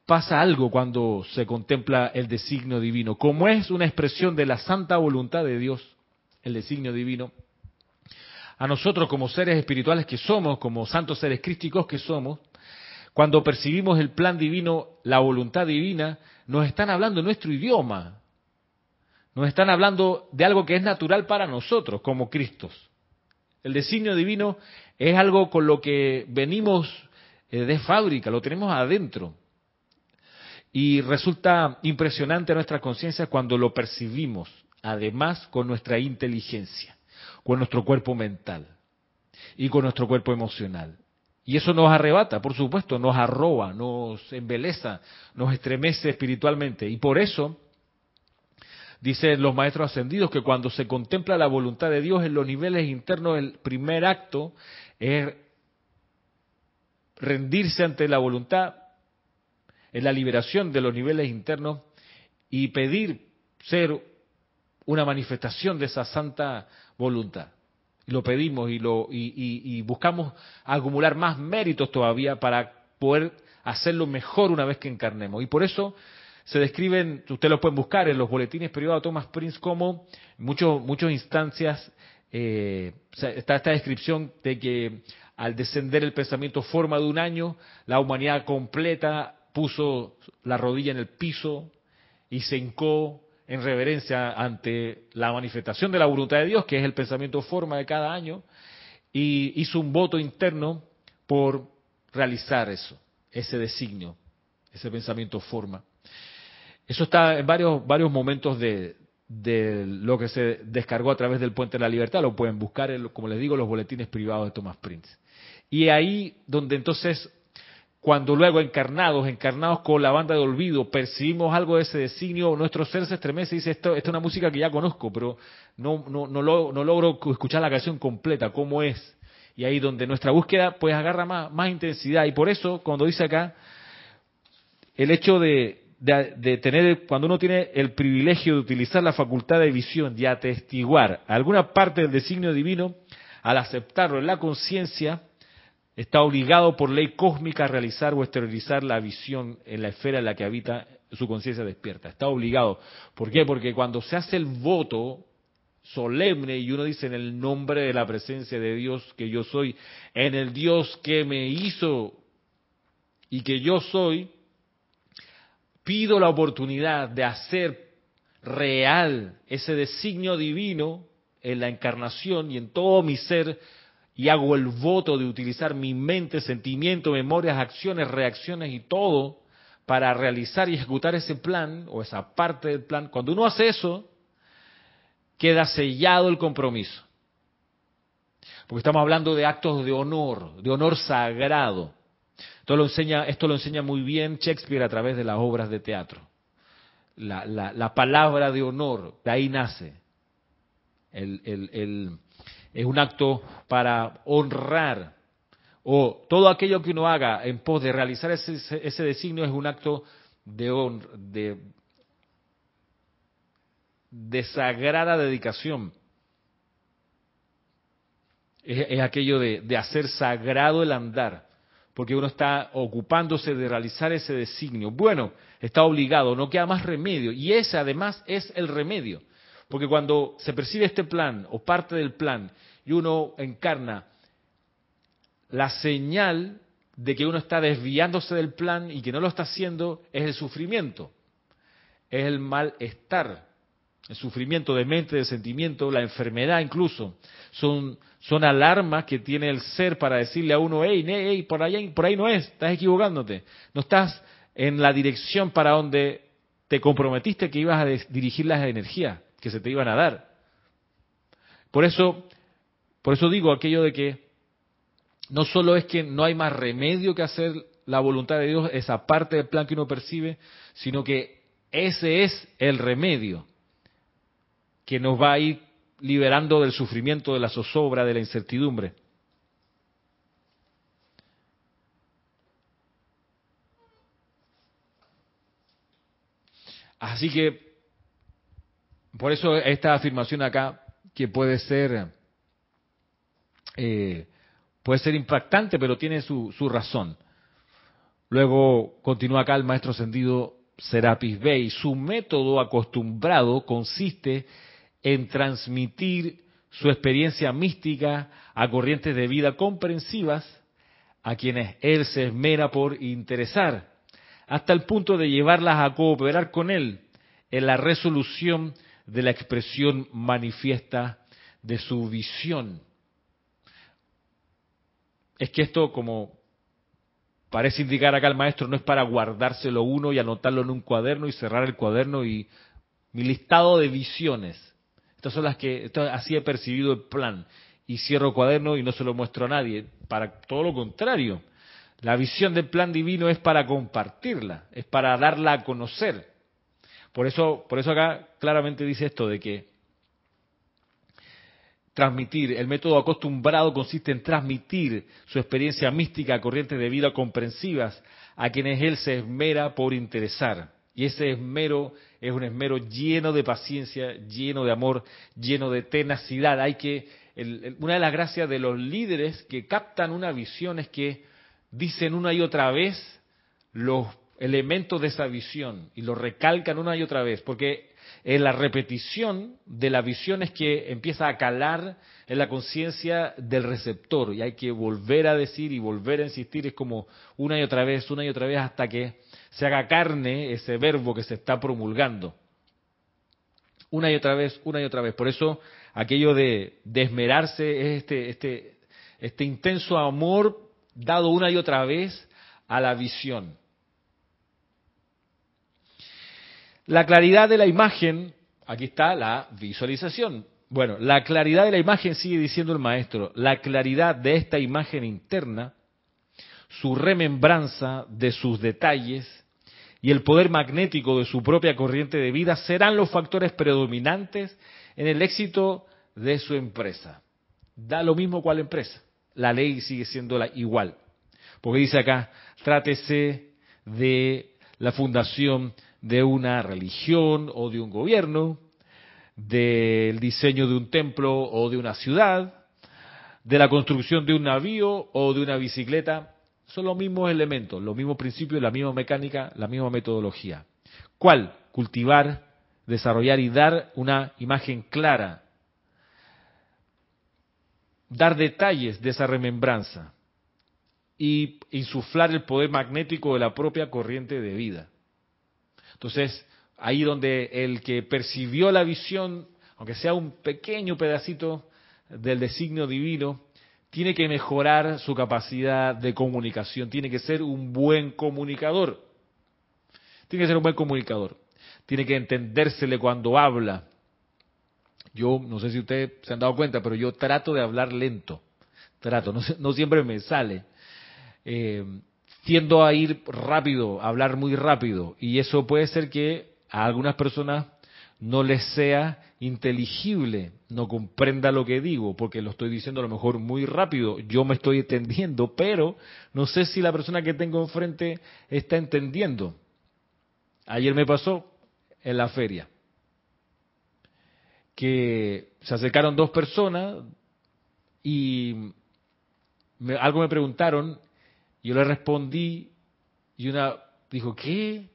Pasa algo cuando se contempla el designio divino, como es una expresión de la santa voluntad de Dios, el designio divino, a nosotros como seres espirituales que somos, como santos seres crísticos que somos, cuando percibimos el plan divino, la voluntad divina, nos están hablando en nuestro idioma. Nos están hablando de algo que es natural para nosotros como Cristos. El designio divino es algo con lo que venimos eh, de fábrica, lo tenemos adentro. Y resulta impresionante nuestra conciencia cuando lo percibimos, además con nuestra inteligencia con nuestro cuerpo mental y con nuestro cuerpo emocional. Y eso nos arrebata, por supuesto, nos arroba, nos embeleza, nos estremece espiritualmente. Y por eso, dicen los maestros ascendidos, que cuando se contempla la voluntad de Dios en los niveles internos, el primer acto es rendirse ante la voluntad, en la liberación de los niveles internos y pedir ser una manifestación de esa santa voluntad. Lo pedimos y, lo, y, buscamos acumular más méritos todavía para poder hacerlo mejor una vez que encarnemos. Y por eso se describen, ustedes lo pueden buscar en los boletines privados de Thomas Prince como muchos muchas instancias eh, está esta descripción de que al descender el pensamiento forma de un año, la humanidad completa puso la rodilla en el piso y se hincó en reverencia ante la manifestación de la voluntad de Dios, que es el pensamiento forma de cada año, y hizo un voto interno por realizar eso, ese designio, ese pensamiento forma. Eso está en varios, varios momentos de, lo que se descargó a través del Puente de la Libertad, lo pueden buscar, como les digo, los boletines privados de Thomas Prince. Y ahí donde entonces cuando luego encarnados, encarnados con la banda de olvido, percibimos algo de ese designio, nuestro ser se estremece y dice, esto, esto es una música que ya conozco, pero no, no, no, no logro escuchar la canción completa, cómo es. Y ahí donde nuestra búsqueda pues agarra más, más intensidad. Y por eso, cuando dice acá, el hecho de, de, tener, cuando uno tiene el privilegio de utilizar la facultad de visión, de atestiguar alguna parte del designio divino, al aceptarlo en la conciencia, está obligado por ley cósmica a realizar o exteriorizar la visión en la esfera en la que habita su conciencia despierta. Está obligado. ¿Por qué? Porque cuando se hace el voto solemne y uno dice en el nombre de la presencia de Dios que yo soy, en el Dios que me hizo y que yo soy, pido la oportunidad de hacer real ese designio divino en la encarnación y en todo mi ser y hago el voto de utilizar mi mente, sentimiento, memorias, acciones, reacciones y todo para realizar y ejecutar ese plan o esa parte del plan. Cuando uno hace eso, queda sellado el compromiso. Porque estamos hablando de actos de honor, de honor sagrado. Esto lo enseña, esto lo enseña muy bien Shakespeare a través de las obras de teatro. La, la, palabra de honor, de ahí nace. el, el, es un acto para honrar, o todo aquello que uno haga en pos de realizar ese, ese designio es un acto de, de, de sagrada dedicación. Es, aquello de, hacer sagrado el andar, porque uno está ocupándose de realizar ese designio. Bueno, está obligado, no queda más remedio, y ese además es el remedio. Porque cuando se percibe este plan o parte del plan y uno encarna la señal de que uno está desviándose del plan y que no lo está haciendo es el sufrimiento, es el malestar, el sufrimiento de mente, de sentimiento, la enfermedad incluso. Son, son alarmas que tiene el ser para decirle a uno, hey, hey, por, ahí, por ahí no es, estás equivocándote, no estás en la dirección para donde te comprometiste que ibas a dirigir las energías que se te iban a dar. Por eso, por eso digo aquello de que no solo es que no hay más remedio que hacer la voluntad de Dios, esa parte del plan que uno percibe, sino que ese es el remedio que nos va a ir liberando del sufrimiento, de la zozobra, de la incertidumbre. Así que por eso esta afirmación acá, que puede ser, eh, puede ser impactante, pero tiene su, su razón. Luego continúa acá el maestro ascendido Serapis Bey. Su método acostumbrado consiste en transmitir su experiencia mística a corrientes de vida comprensivas a quienes él se esmera por interesar, hasta el punto de llevarlas a cooperar con él en la resolución de la expresión manifiesta de su visión. Es que esto, como parece indicar acá el maestro, no es para guardárselo uno y anotarlo en un cuaderno y cerrar el cuaderno y mi listado de visiones. Estas son las que, así he percibido el plan. Y cierro el cuaderno y no se lo muestro a nadie. Para todo lo contrario. La visión del plan divino es para compartirla, es para darla a conocer. Por eso, por eso acá claramente dice esto de que transmitir, el método acostumbrado consiste en transmitir su experiencia mística a corrientes de vida comprensivas a quienes él se esmera por interesar. Y ese esmero es un esmero lleno de paciencia, lleno de amor, lleno de tenacidad. Hay que, una de las gracias de los líderes que captan una visión es que dicen una y otra vez los elementos de esa visión y lo recalcan una y otra vez, porque en la repetición de la visión es que empieza a calar en la conciencia del receptor y hay que volver a decir y volver a insistir, es como una y otra vez, una y otra vez hasta que se haga carne ese verbo que se está promulgando. Una y otra vez, una y otra vez. Por eso aquello de, desmerarse es este, este, este intenso amor dado una y otra vez a la visión. La claridad de la imagen, aquí está la visualización. Bueno, la claridad de la imagen sigue diciendo el maestro, la claridad de esta imagen interna su remembranza de sus detalles y el poder magnético de su propia corriente de vida serán los factores predominantes en el éxito de su empresa. Da lo mismo cual empresa. La ley sigue siendo la igual. Porque dice acá, trátese de la fundación de una religión o de un gobierno, del diseño de un templo o de una ciudad, de la construcción de un navío o de una bicicleta, son los mismos elementos, los mismos principios, la misma mecánica, la misma metodología. ¿Cuál? Cultivar, desarrollar y dar una imagen clara, dar detalles de esa remembranza y insuflar el poder magnético de la propia corriente de vida. Entonces, ahí donde el que percibió la visión, aunque sea un pequeño pedacito del designio divino, tiene que mejorar su capacidad de comunicación, tiene que ser un buen comunicador. Tiene que ser un buen comunicador. Tiene que entendérsele cuando habla. Yo, no sé si ustedes se han dado cuenta, pero yo trato de hablar lento. Trato, no, siempre me sale. Eh, tiendo a ir rápido, a hablar muy rápido. Y eso puede ser que a algunas personas no les sea inteligible, no comprenda lo que digo, porque lo estoy diciendo a lo mejor muy rápido, yo me estoy entendiendo, pero no sé si la persona que tengo enfrente está entendiendo. Ayer me pasó en la feria que se acercaron dos personas y algo me preguntaron, yo le respondí y una dijo, ¿qué?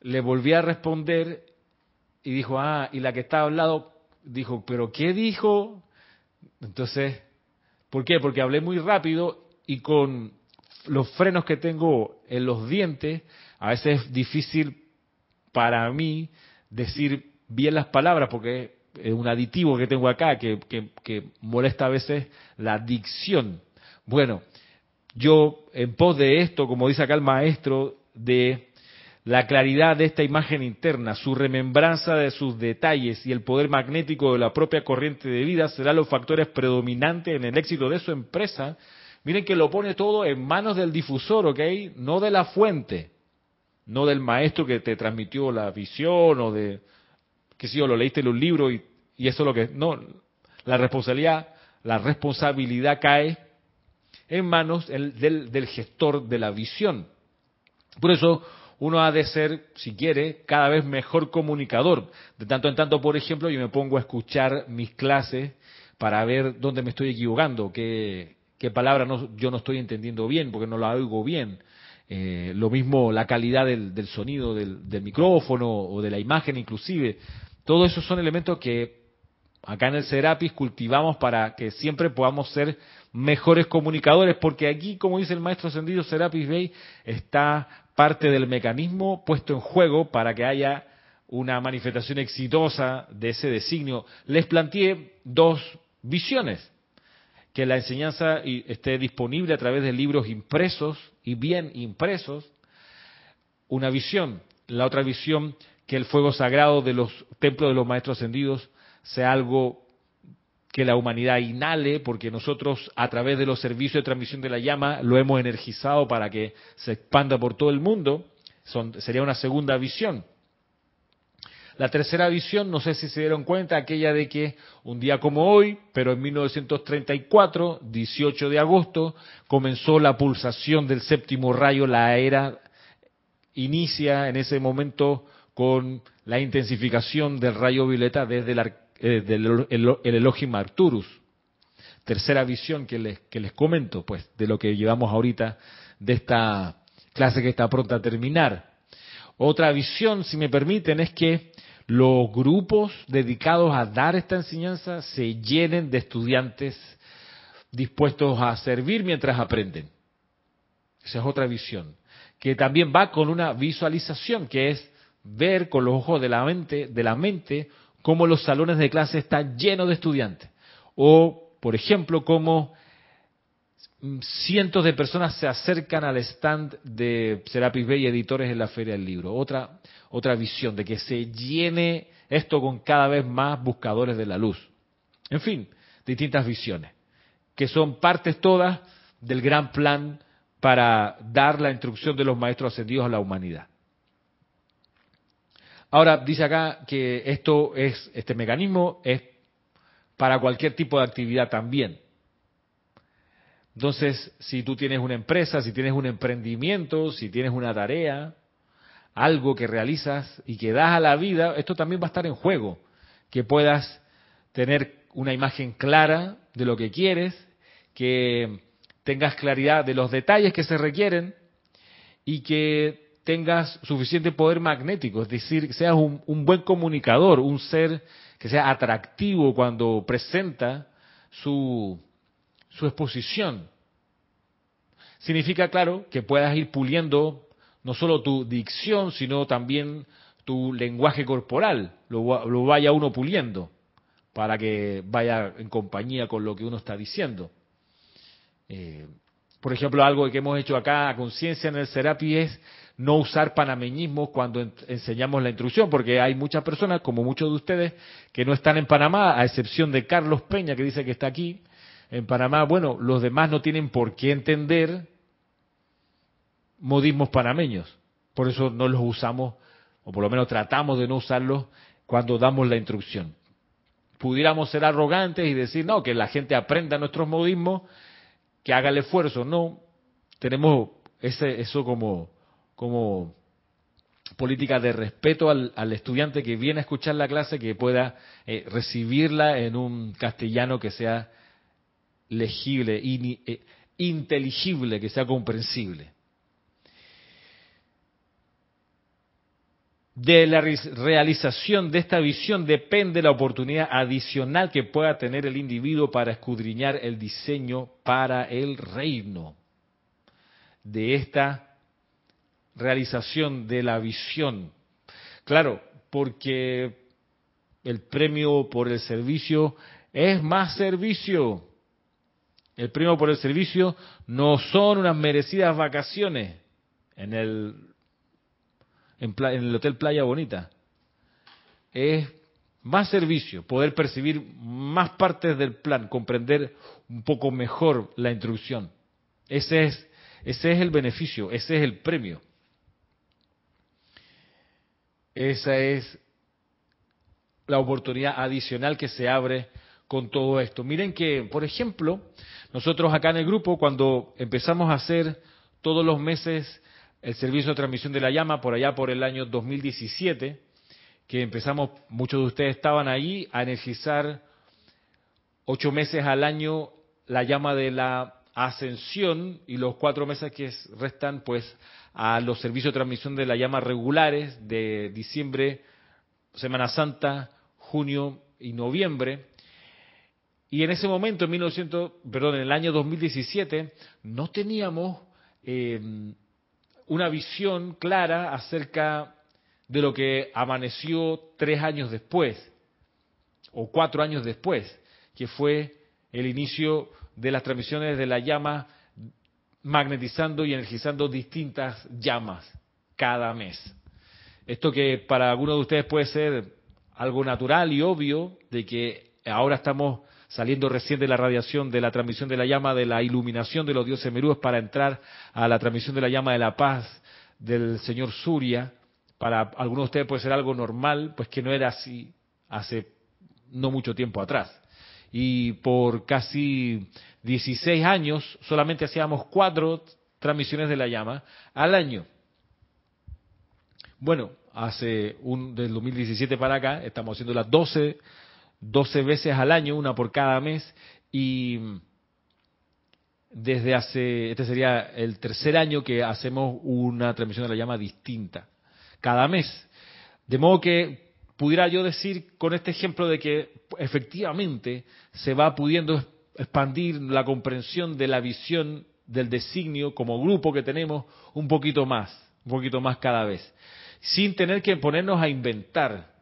Le volví a responder y dijo, ah, y la que estaba al lado dijo, pero ¿qué dijo? Entonces, ¿por qué? Porque hablé muy rápido y con los frenos que tengo en los dientes, a veces es difícil para mí decir bien las palabras porque es un aditivo que tengo acá que, que, que molesta a veces la dicción. Bueno, yo en pos de esto, como dice acá el maestro, de la claridad de esta imagen interna, su remembranza de sus detalles y el poder magnético de la propia corriente de vida serán los factores predominantes en el éxito de su empresa. Miren que lo pone todo en manos del difusor, ¿ok? No de la fuente, no del maestro que te transmitió la visión o de, que si yo lo leíste en un libro y, y eso es lo que, no, la responsabilidad, la responsabilidad cae en manos del, del gestor de la visión. Por eso, uno ha de ser, si quiere, cada vez mejor comunicador. De tanto en tanto, por ejemplo, yo me pongo a escuchar mis clases para ver dónde me estoy equivocando, qué, palabra yo no estoy entendiendo bien, porque no la oigo bien. Eh, lo mismo la calidad del, del sonido del, del, micrófono o de la imagen inclusive. Todos esos son elementos que acá en el Serapis cultivamos para que siempre podamos ser mejores comunicadores, porque aquí, como dice el maestro ascendido Serapis Bey, está parte del mecanismo puesto en juego para que haya una manifestación exitosa de ese designio. Les planteé dos visiones, que la enseñanza esté disponible a través de libros impresos y bien impresos, una visión, la otra visión, que el fuego sagrado de los templos de los maestros ascendidos sea algo que la humanidad inhale, porque nosotros a través de los servicios de transmisión de la llama lo hemos energizado para que se expanda por todo el mundo. sería una segunda visión. La tercera visión, no sé si se dieron cuenta, aquella de que un día como hoy, pero en 1934, 18 de agosto, comenzó la pulsación del séptimo rayo, la era inicia en ese momento con la intensificación del rayo violeta desde el eh, del el, Elohim Arturus. Tercera visión que les, que les comento, pues, de lo que llevamos ahorita de esta clase que está pronta a terminar. Otra visión, si me permiten, es que los grupos dedicados a dar esta enseñanza se llenen de estudiantes dispuestos a servir mientras aprenden. Esa es otra visión, que también va con una visualización, que es ver con los ojos de la mente, de la mente cómo los salones de clase están llenos de estudiantes. O, por ejemplo, cómo cientos de personas se acercan al stand de Serapis Bay Editores en la Feria del Libro. Otra, otra visión de que se llene esto con cada vez más buscadores de la luz. En fin, distintas visiones, que son partes todas del gran plan para dar la instrucción de los maestros ascendidos a la humanidad. Ahora dice acá que esto es este mecanismo es para cualquier tipo de actividad también. Entonces, si tú tienes una empresa, si tienes un emprendimiento, si tienes una tarea, algo que realizas y que das a la vida, esto también va a estar en juego. Que puedas tener una imagen clara de lo que quieres, que tengas claridad de los detalles que se requieren y que tengas suficiente poder magnético, es decir, seas un, buen comunicador, un ser que sea atractivo cuando presenta su, su exposición. Significa, claro, que puedas ir puliendo no solo tu dicción, sino también tu lenguaje corporal, lo, vaya uno puliendo para que vaya en compañía con lo que uno está diciendo. Eh, por ejemplo, algo que hemos hecho acá a conciencia en el Serapi es no usar panameñismos cuando enseñamos la instrucción, porque hay muchas personas, como muchos de ustedes, que no están en Panamá, a excepción de Carlos Peña, que dice que está aquí en Panamá. Bueno, los demás no tienen por qué entender modismos panameños. Por eso no los usamos, o por lo menos tratamos de no usarlos cuando damos la instrucción. Pudiéramos ser arrogantes y decir, no, que la gente aprenda nuestros modismos, que haga el esfuerzo. No, tenemos ese, eso como, como política de respeto al, estudiante que viene a escuchar la clase, que pueda eh, recibirla en un castellano que sea legible, eh, inteligible, que sea comprensible. De la realización de esta visión depende la oportunidad adicional que pueda tener el individuo para escudriñar el diseño para el reino. De esta realización de la visión. Claro, porque el premio por el servicio es más servicio. El premio por el servicio no son unas merecidas vacaciones en el, en, el Hotel Playa Bonita. Es más servicio, poder percibir más partes del plan, comprender un poco mejor la instrucción. Ese es, ese es el beneficio, ese es el premio. Esa es la oportunidad adicional que se abre con todo esto. Miren que, por ejemplo, nosotros acá en el grupo, cuando empezamos a hacer todos los meses el servicio de transmisión de la llama, por allá por el año 2017, que empezamos, muchos de ustedes estaban ahí, a energizar ocho meses al año la llama de la ascensión y los cuatro meses que restan, pues, a los servicios de transmisión de la llama regulares de diciembre, Semana Santa, junio y noviembre. Y en ese momento, en 1900, perdón, en el año 2017, no teníamos eh, una visión clara acerca de lo que amaneció tres años después, o cuatro años después, que fue el inicio de las transmisiones de la llama magnetizando y energizando distintas llamas cada mes. Esto que para algunos de ustedes puede ser algo natural y obvio de que ahora estamos saliendo recién de la radiación de la transmisión de la llama de la iluminación de los dioses merúes para entrar a la transmisión de la llama de la paz del señor Surya. Para algunos de ustedes puede ser algo normal, pues que no era así hace no mucho tiempo atrás. Y por casi 16 años solamente hacíamos cuatro transmisiones de la llama al año. Bueno, hace un del 2017 para acá estamos haciendo las 12 12 veces al año, una por cada mes y desde hace este sería el tercer año que hacemos una transmisión de la llama distinta cada mes. De modo que pudiera yo decir con este ejemplo de que efectivamente se va pudiendo expandir la comprensión de la visión del designio como grupo que tenemos un poquito más, un poquito más cada vez, sin tener que ponernos a inventar,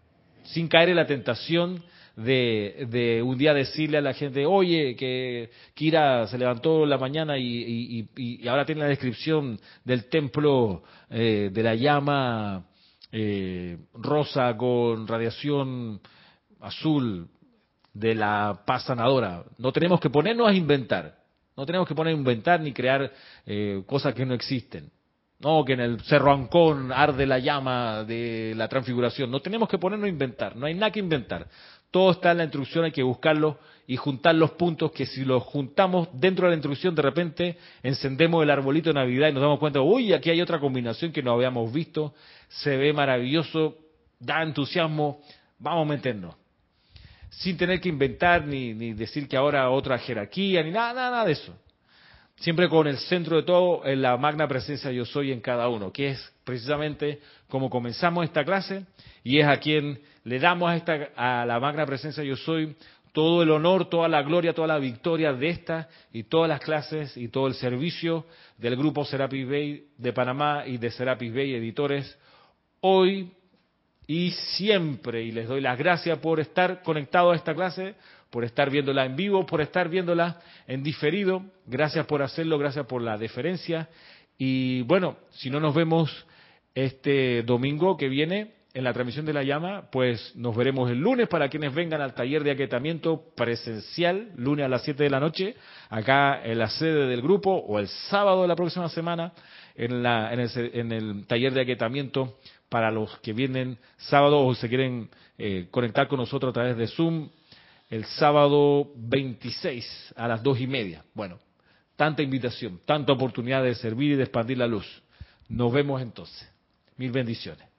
sin caer en la tentación de, un día decirle a la gente, oye, que Kira se levantó la mañana y, ahora tiene la descripción del templo eh, de la llama eh, rosa con radiación azul de la paz sanadora. No tenemos que ponernos a inventar. No tenemos que poner a inventar ni crear eh, cosas que no existen. No, que en el Cerro Ancón arde la llama de la transfiguración. No tenemos que ponernos a inventar, no hay nada que inventar. Todo está en la instrucción, hay que buscarlo y juntar los puntos que si los juntamos dentro de la instrucción, de repente encendemos el arbolito de Navidad y nos damos cuenta, uy, aquí hay otra combinación que no habíamos visto, se ve maravilloso, da entusiasmo, vamos a meternos. Sin tener que inventar ni, ni decir que ahora otra jerarquía, ni nada, nada de eso siempre con el centro de todo en la magna presencia yo soy en cada uno, que es precisamente como comenzamos esta clase y es a quien le damos a, esta, a la magna presencia yo soy todo el honor, toda la gloria, toda la victoria de esta y todas las clases y todo el servicio del grupo Serapis Bay de Panamá y de Serapis Bay Editores hoy y siempre. Y les doy las gracias por estar conectados a esta clase, por estar viéndola en vivo, por estar viéndola en diferido. Gracias por hacerlo, gracias por la deferencia. Y bueno, si no nos vemos este domingo que viene en la transmisión de la llama, pues nos veremos el lunes para quienes vengan al taller de aquietamiento presencial, lunes a las 7 de la noche, acá en la sede del grupo, o el sábado de la próxima semana en, la, en, el, en el taller de aquietamiento para los que vienen sábado o se quieren eh, conectar con nosotros a través de Zoom el sábado 26 a las dos y media. Bueno, tanta invitación, tanta oportunidad de servir y de expandir la luz. Nos vemos entonces. Mil bendiciones.